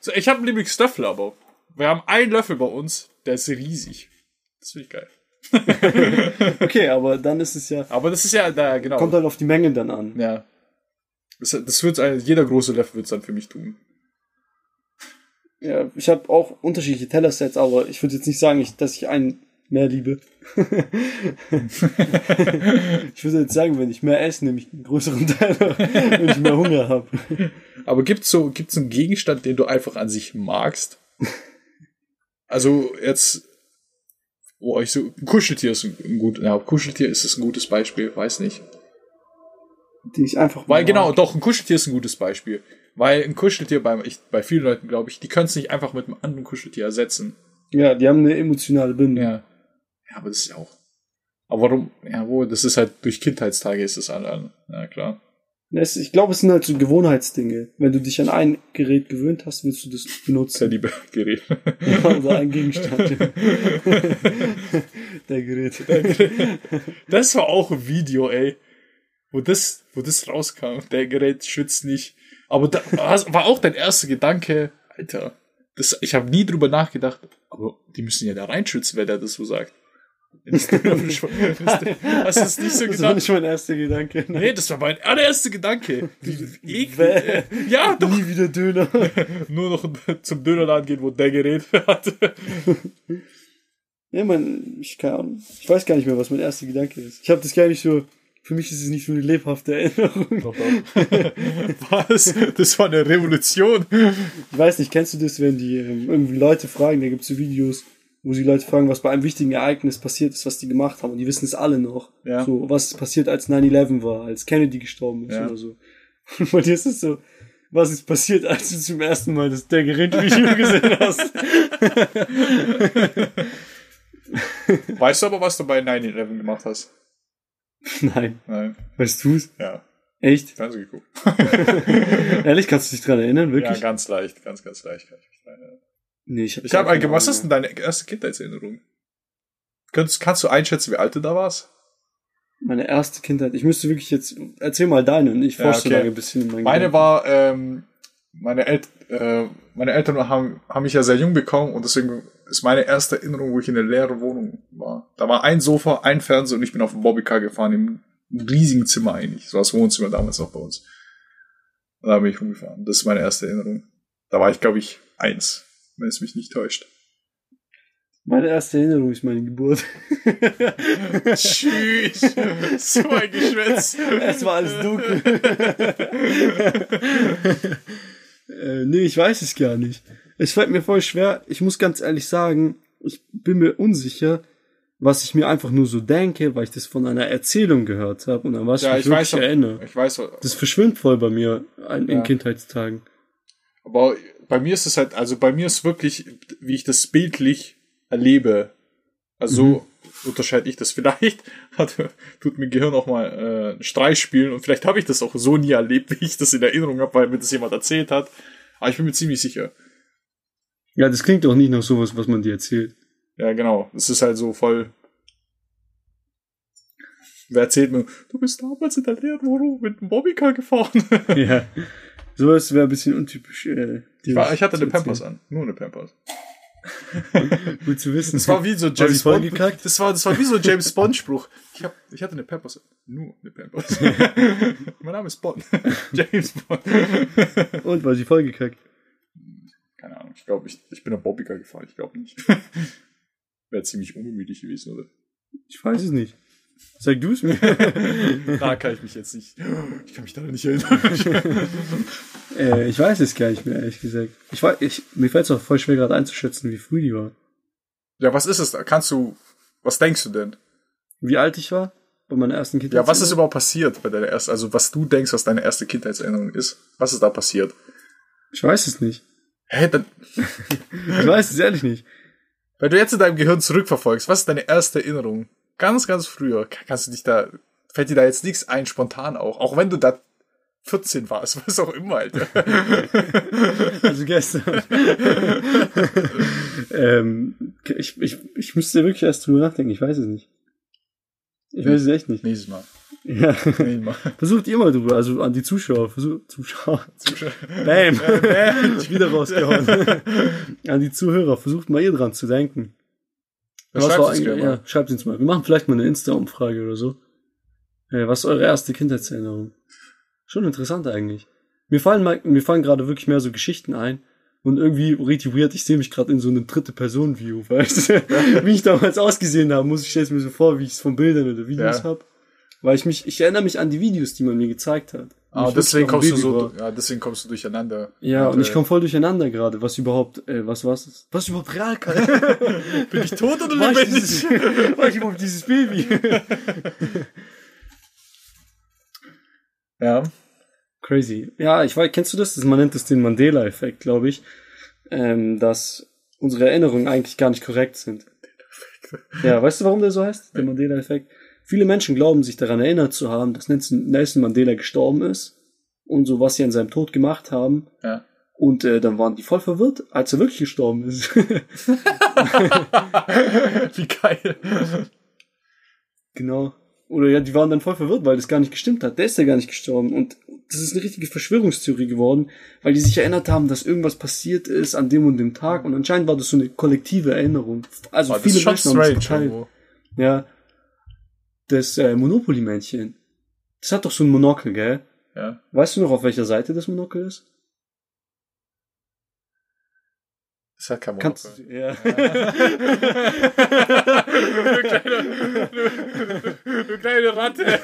S2: So, ich habe einen Lieblingslöffel, aber wir haben einen Löffel bei uns, der ist riesig. Das finde ich geil.
S1: okay, aber dann ist es ja,
S2: Aber das ist ja da, genau.
S1: kommt halt auf die Menge dann an.
S2: Ja. Das, das wird jeder große Löffel wird es dann für mich tun.
S1: Ja, ich habe auch unterschiedliche Tellersets, aber ich würde jetzt nicht sagen, dass ich einen mehr liebe. ich würde jetzt sagen, wenn ich mehr esse, nehme ich einen größeren Teller, wenn ich mehr Hunger habe.
S2: Aber gibt's so, gibt's einen Gegenstand, den du einfach an sich magst? Also jetzt wo ich so, Kuscheltier ist ein, ein gut, ja, Kuscheltier ist es ein gutes Beispiel, weiß nicht.
S1: Die ich einfach
S2: Weil
S1: mag.
S2: genau, doch, ein Kuscheltier ist ein gutes Beispiel. Weil ein Kuscheltier bei, ich, bei vielen Leuten, glaube ich, die können es nicht einfach mit einem anderen Kuscheltier ersetzen.
S1: Ja, die haben eine emotionale Bindung.
S2: Ja. Ja, aber das ist ja auch. Aber warum? Ja, wo, das ist halt durch Kindheitstage ist das an. Ja, klar.
S1: Ich glaube, es sind halt so Gewohnheitsdinge. Wenn du dich an ein Gerät gewöhnt hast, willst du das
S2: ist ja
S1: benutzen.
S2: die Gerät.
S1: also ein Gegenstand. Der Gerät.
S2: Das war auch ein Video, ey. Wo das, wo das rauskam. Der Gerät schützt nicht. Aber da war auch dein erster Gedanke, Alter. Das, ich habe nie drüber nachgedacht, aber die müssen ja da reinschützen, wenn der das so sagt. Hast du das nicht so
S1: Das war nicht mein erster Gedanke.
S2: Nee, das war mein allererster Gedanke. Ekel. Ja, doch.
S1: Nie wieder Döner.
S2: Nur noch zum Dönerladen gehen, wo der Gerät hat.
S1: Ja, man, ich Ahnung. Ich weiß gar nicht mehr, was mein erster Gedanke ist. Ich habe das gar nicht so. Für mich ist es nicht so eine lebhafte Erinnerung.
S2: Was? Das war eine Revolution.
S1: Ich weiß nicht, kennst du das, wenn die ähm, irgendwie Leute fragen, da gibt's so Videos, wo sie Leute fragen, was bei einem wichtigen Ereignis passiert ist, was die gemacht haben. Und die wissen es alle noch.
S2: Ja.
S1: So, was passiert, als 9-11 war, als Kennedy gestorben ist
S2: Ja.
S1: oder so. Und bei dir ist es so, was ist passiert, als du zum ersten Mal das der Gerät-Video gesehen hast?
S2: Weißt du aber, was du bei 9-11 gemacht hast?
S1: Nein.
S2: Nein.
S1: Weißt du's?
S2: Ja.
S1: Echt?
S2: Fernsehen geguckt.
S1: Ehrlich, kannst du dich dran erinnern?
S2: Ja,
S1: Wirklich?
S2: ganz leicht. Ganz, ganz leicht. Kann ich mich dran erinnern.
S1: nee, ich hab
S2: Ich
S1: keine
S2: eigentlich, was ist denn deine erste Kindheitserinnerung? Kannst, kannst du einschätzen, wie alt du da warst?
S1: Meine erste Kindheit. Ich müsste wirklich jetzt, erzähl mal deine und ich
S2: Ja,
S1: forsche
S2: okay.
S1: da ein bisschen in mein
S2: Meine
S1: Gedanken.
S2: war, ähm, meine, El äh, meine Eltern haben, haben mich ja sehr jung bekommen und deswegen ist meine erste Erinnerung, wo ich in einer leeren Wohnung war. Da war ein Sofa, ein Fernseher und ich bin auf dem Bobbycar gefahren im riesigen Zimmer eigentlich. So das Wohnzimmer damals noch bei uns. Und da bin ich rumgefahren. Das ist meine erste Erinnerung. Da war ich, glaube ich, eins, wenn es mich nicht täuscht.
S1: Meine erste Erinnerung ist meine Geburt.
S2: Tschüss. so ein Geschwätz.
S1: es war alles dunkel. äh, nee, ich weiß es gar nicht. Es fällt mir voll schwer. Ich muss ganz ehrlich sagen, ich bin mir unsicher, was ich mir einfach nur so denke, weil ich das von einer Erzählung gehört habe und an was
S2: Ja,
S1: ich
S2: ich
S1: mich
S2: weiß,
S1: wirklich erinnere.
S2: ich weiß,
S1: Das verschwimmt voll bei mir in,
S2: Ja.
S1: Kindheitstagen.
S2: Aber bei mir ist es halt, also bei mir ist wirklich, wie ich das bildlich erlebe. Also
S1: Mhm.
S2: so unterscheide ich das. Vielleicht hat, tut mir Gehirn auch mal äh, einen Streich spielen und vielleicht habe ich das auch so nie erlebt, wie ich das in Erinnerung habe, weil mir das jemand erzählt hat. Aber ich bin mir ziemlich sicher.
S1: Ja, das klingt doch nicht nach sowas, was man dir erzählt.
S2: Ja, genau. Es ist halt so voll. Wer erzählt mir, du bist damals in der leeren Wohnung mit dem Bobbycar gefahren?
S1: ja. Sowas wäre ein bisschen untypisch. Äh,
S2: Ich, war, ich hatte eine Pampers an. Nur eine Pampers.
S1: Gut zu wissen.
S2: Das war wie so James
S1: voll
S2: Bond.
S1: gekackt?
S2: Das war, das war wie so ein James Bond Spruch. Ich hab, ich hatte eine Pampers. Nur eine Pampers. mein Name ist Bond. James Bond.
S1: Und war sie vollgekackt.
S2: Keine Ahnung. Ich glaube, ich, ich bin am Bobbycar gefahren. Ich glaube nicht. Wäre ziemlich ungemütlich gewesen, oder?
S1: Ich weiß es nicht. Sag du es mir.
S2: Da kann ich mich jetzt nicht. Ich kann mich da nicht erinnern.
S1: äh, ich weiß es gar nicht mehr, ehrlich gesagt. Ich weiß, ich, mir fällt es auch voll schwer gerade einzuschätzen, wie früh die war.
S2: ja, was ist es? da? Kannst du. Was denkst du denn?
S1: Wie alt ich war bei meiner ersten Kindheit.
S2: Ja, was ist überhaupt passiert bei deiner ersten, also was du denkst, was deine erste Kindheitserinnerung ist? Was ist da passiert?
S1: Ich weiß es nicht.
S2: Hä, dann,
S1: Ich weiß es ehrlich nicht.
S2: Wenn du jetzt in deinem Gehirn zurückverfolgst, was ist deine erste Erinnerung? Ganz, ganz früher. Kannst du dich da, fällt dir da jetzt nichts ein, spontan auch? Auch wenn du da 14 warst, was auch immer, Alter.
S1: Also gestern. ähm, ich, ich, ich müsste wirklich erst drüber nachdenken. Ich weiß es nicht. Ich weiß es echt nicht.
S2: Nächstes Mal.
S1: Ja. Versucht ihr mal drüber, also an die Zuschauer. Versucht, Zuschauer.
S2: Zuschauer.
S1: Bam. ich wieder rausgehauen. an die Zuhörer. Versucht mal ihr dran zu denken.
S2: Ja,
S1: Was
S2: schreibt's
S1: war ja, schreibt uns mal. Wir machen vielleicht mal eine Insta-Umfrage oder so. Was ist eure erste Kindheitserinnerung? Schon interessant eigentlich. Mir fallen, mal, mir fallen gerade wirklich mehr so Geschichten ein. Und irgendwie richtig weird, ich sehe mich gerade in so einem dritte Person View, weißt du? Wie ich damals ausgesehen habe, muss ich stelle mir so vor, wie ich es von Bildern oder Videos
S2: Ja.
S1: hab. Weil ich mich, ich erinnere mich an die Videos, die man mir gezeigt hat.
S2: Ah, deswegen kommst du so, ja, deswegen kommst du durcheinander.
S1: Ja, und ich
S2: äh,
S1: komme voll durcheinander gerade, was überhaupt, äh, was was ist? Was überhaupt real kann.
S2: Bin ich tot oder
S1: War ich,
S2: lebendig?
S1: dieses, war ich überhaupt dieses Baby?
S2: Ja.
S1: Crazy. Ja, ich weiß, kennst du das? das man nennt es den Mandela-Effekt, glaube ich. Ähm, dass unsere Erinnerungen eigentlich gar nicht korrekt sind. Ja, weißt du, warum der so heißt? Der Mandela-Effekt. Viele Menschen glauben, sich daran erinnert zu haben, dass Nelson Mandela gestorben ist und so, was sie an seinem Tod gemacht haben.
S2: Ja.
S1: Und äh, dann waren die voll verwirrt, als er wirklich gestorben ist.
S2: Wie geil.
S1: genau. Oder ja, die waren dann voll verwirrt, weil das gar nicht gestimmt hat. Der ist ja gar nicht gestorben. Und das ist eine richtige Verschwörungstheorie geworden, weil die sich erinnert haben, dass irgendwas passiert ist an dem und dem Tag. Und anscheinend war das so eine kollektive Erinnerung. Also
S2: Oh,
S1: viele Menschen haben das verteilt. Ja. Das äh, Monopoly-Männchen. Das hat doch so ein Monokel, gell?
S2: Ja.
S1: Weißt du noch, auf welcher Seite das Monokel ist?
S2: Das hat kein
S1: Kannst
S2: Monokel.
S1: du, ja.
S2: du, kleine, du, du kleine Ratte.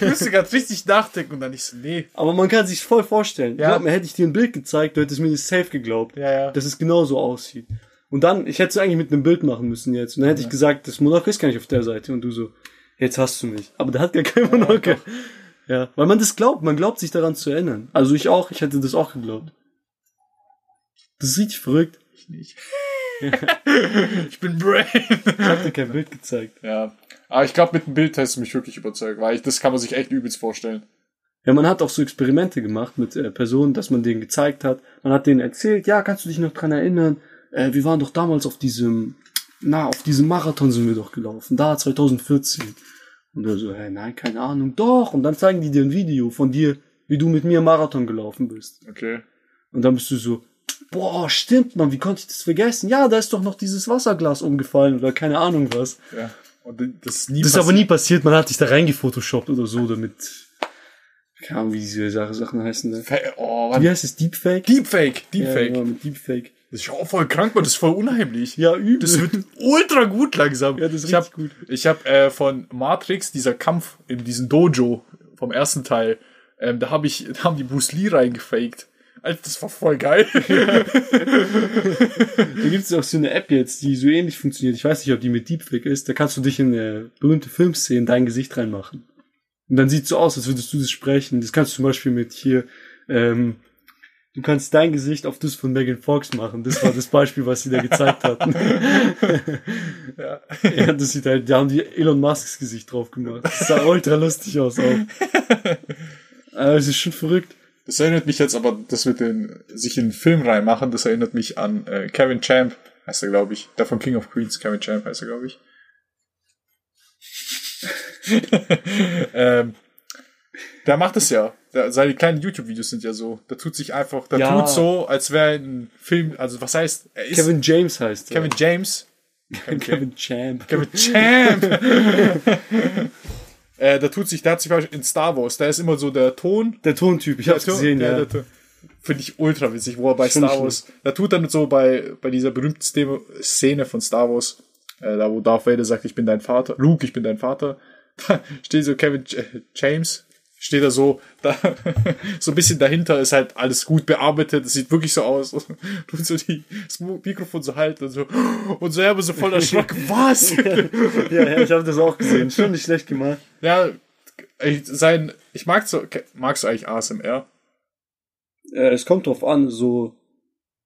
S2: Ich musste gerade richtig nachdenken und dann ich so, nee.
S1: Aber man kann sich voll vorstellen.
S2: Ja.
S1: Glaub mir, hätte ich dir ein Bild gezeigt, du hättest mir das safe geglaubt.
S2: Ja, ja.
S1: dass es genauso aussieht. Und dann, ich hätte es eigentlich mit einem Bild machen müssen jetzt. Und dann hätte ich gesagt, das Monokel ist gar nicht auf der Seite. Und du so, jetzt hast du mich. Aber der hat gar kein Monokel. Ja, weil man das glaubt. Man glaubt sich daran zu erinnern. Also ich auch, ich hätte das auch geglaubt. Das ist richtig verrückt.
S2: Ich nicht. ich bin Brain.
S1: Ich hab dir kein Bild gezeigt.
S2: Ja. Aber ich glaube, mit dem Bild hast du mich wirklich überzeugt, weil ich, das kann man sich echt übelst vorstellen.
S1: Ja, man hat auch so Experimente gemacht mit äh, Personen, dass man denen gezeigt hat. Man hat denen erzählt, ja, kannst du dich noch dran erinnern? Äh, wir waren doch damals auf diesem, na, auf diesem Marathon sind wir doch gelaufen. Da, 2014. Und er so, hey, nein, keine Ahnung. Doch. Und dann zeigen die dir ein Video von dir, wie du mit mir Marathon gelaufen bist.
S2: Okay.
S1: Und dann bist du so, boah, stimmt, man, wie konnte ich das vergessen? Ja, da ist doch noch dieses Wasserglas umgefallen oder keine Ahnung was.
S2: Ja. Und das ist nie
S1: Das ist aber nie passiert, man hat dich da reingefotoshoppt oder so, damit, keine Ahnung, wie diese Sache- Sachen heißen.
S2: Fe- Oh,
S1: Wie heißt es? Deepfake?
S2: Deepfake.
S1: Ja,
S2: Deepfake.
S1: genau, mit Deepfake.
S2: Das ist ja auch voll krank, man. Das ist voll unheimlich.
S1: Ja, übel.
S2: Das wird ultra gut langsam.
S1: Ja, das ist
S2: ich hab,
S1: gut.
S2: Ich habe äh, von Matrix, dieser Kampf in diesem Dojo vom ersten Teil, ähm, da habe ich, da haben die Bruce Lee reingefaked. Alter, das war voll geil.
S1: Da gibt es auch so eine App jetzt, die so ähnlich funktioniert. Ich weiß nicht, ob die mit Deepfake ist. Da kannst du dich in äh, berühmte Filmszenen dein Gesicht reinmachen. Und dann sieht so aus, als würdest du das sprechen. Das kannst du zum Beispiel mit hier, ähm, du kannst dein Gesicht auf das von Megan Fox machen. Das war das Beispiel, was sie da gezeigt hatten.
S2: ja.
S1: ja, das sieht halt, da haben die Elon Musks Gesicht drauf gemacht. Das sah ultra lustig aus auch. Aber es ist schon verrückt.
S2: Das erinnert mich jetzt aber, das mit den, sich in den Film reinmachen, das erinnert mich an äh, Kevin Champ, heißt er, glaube ich. Der von King of Queens, Kevin Champ heißt er, glaube ich. ähm, der macht es ja. Der, seine kleinen YouTube-Videos sind ja so. Der tut sich einfach, der
S1: Ja.
S2: tut so, als wäre ein Film, also was heißt, er ist
S1: Kevin James heißt er.
S2: Kevin James. Kevin,
S1: Kevin Champ.
S2: Kevin Champ. äh, der tut sich, der hat sich in Star Wars, der ist immer so der Ton,
S1: Der Tontyp, ich hab's
S2: Ton-
S1: gesehen,
S2: der-
S1: ja.
S2: der. Finde ich ultra witzig, wo er bei Star Wars, der tut dann so bei, bei dieser berühmten Szene- von Star Wars, äh, da wo Darth Vader sagt, ich bin dein Vater, Luke, ich bin dein Vater, da steht so Kevin James, steht da so, da, so ein bisschen dahinter ist halt alles gut bearbeitet, es sieht wirklich so aus, tut so die, das Mikrofon so halten und so, und so, ja, so voll erschrocken, was?
S1: ja, ja, ich habe das auch gesehen. Schon nicht schlecht gemacht.
S2: Ja, ich, sein, ich mag so, magst du eigentlich ASMR?
S1: Äh, es kommt drauf an, so.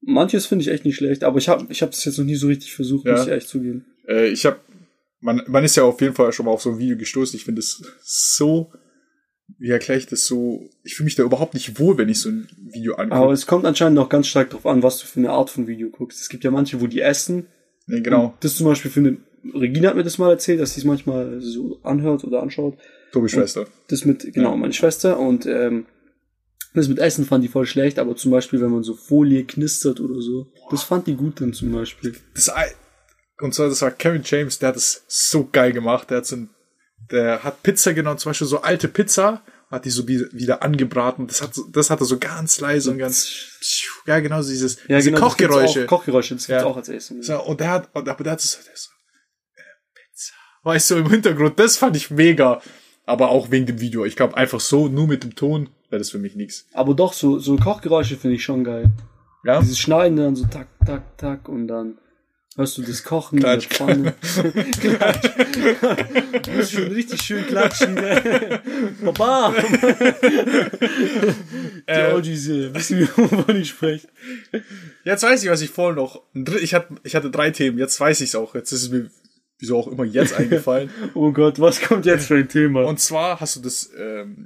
S1: Manches finde ich echt nicht schlecht, aber ich habe ich hab das jetzt noch nie so richtig versucht,
S2: Ja.
S1: muss ich echt zugeben.
S2: Äh, ich habe, man, man ist ja auf jeden Fall schon mal auf so ein Video gestoßen. Ich finde es so, wie erkläre ich das so? Ich fühle mich da überhaupt nicht wohl, wenn ich so ein Video
S1: Aber
S2: angucke.
S1: es kommt anscheinend noch ganz stark drauf an, was du für eine Art von Video guckst. Es gibt ja manche, wo die essen.
S2: Nee, genau.
S1: Und das zum Beispiel für eine, Regina hat mir das mal erzählt, dass sie es manchmal so anhört oder anschaut.
S2: Tobi Schwester.
S1: Das mit, genau,
S2: Ja.
S1: meine Schwester und ähm, das mit Essen fand die voll schlecht, aber zum Beispiel, wenn man so Folie knistert oder so, das fand die gut dann zum Beispiel.
S2: Das, und zwar, das war Kevin James, der hat es so geil gemacht. Der hat so ein, der hat Pizza genommen, zum Beispiel so alte Pizza, hat die so wie- wieder angebraten. Das hat, das hat er so ganz leise und ganz, ja, genau, so dieses,
S1: Ja,
S2: diese
S1: genau, das
S2: Kochgeräusche.
S1: Auch, Kochgeräusche, das gibt's
S2: Ja.
S1: auch als Essen.
S2: So, und der hat, und, aber der hat so, der so äh, Pizza. Weißt du, im Hintergrund, das fand ich mega. Aber auch wegen dem Video. Ich glaube, einfach so, nur mit dem Ton, wäre das für mich nichts.
S1: Aber doch, so, so Kochgeräusche finde ich schon geil.
S2: Ja?
S1: Dieses Schneiden dann so tak, tak, tak und dann hörst du das Kochen
S2: Klatsch.
S1: in der Pfanne. Klatsch. Du musst schon richtig schön klatschen. Papa! Die
S2: Äh,
S1: OGs äh, wissen, wovon ich spreche.
S2: Jetzt weiß ich, was ich vorhin noch. ich hatte drei Themen, jetzt weiß ich es auch. Jetzt ist es mir wieso auch immer jetzt eingefallen.
S1: Oh Gott, was kommt jetzt für ein Thema?
S2: Und zwar hast du das, ähm,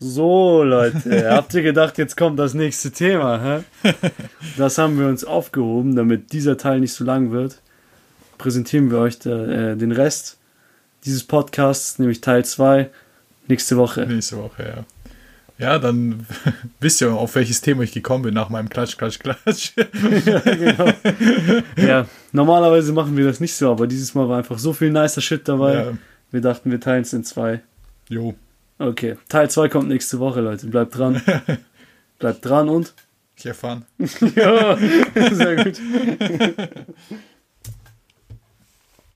S1: So, Leute, habt ihr gedacht, jetzt kommt das nächste Thema, hä? Das haben wir uns aufgehoben, damit dieser Teil nicht so lang wird. Präsentieren wir euch da, äh, den Rest dieses Podcasts, nämlich Teil 2, nächste Woche.
S2: nächste Woche, ja. Ja, dann wisst ihr, auf welches Thema ich gekommen bin nach meinem Klatsch, Klatsch, Klatsch.
S1: genau. Ja, normalerweise machen wir das nicht so, aber dieses Mal war einfach so viel nicer Shit dabei.
S2: Ja.
S1: Wir dachten, wir teilen es in zwei.
S2: Jo.
S1: Okay, Teil 2 kommt nächste Woche, Leute. Bleibt dran. Bleibt dran und.
S2: Ich erfahren.
S1: ja, sehr gut.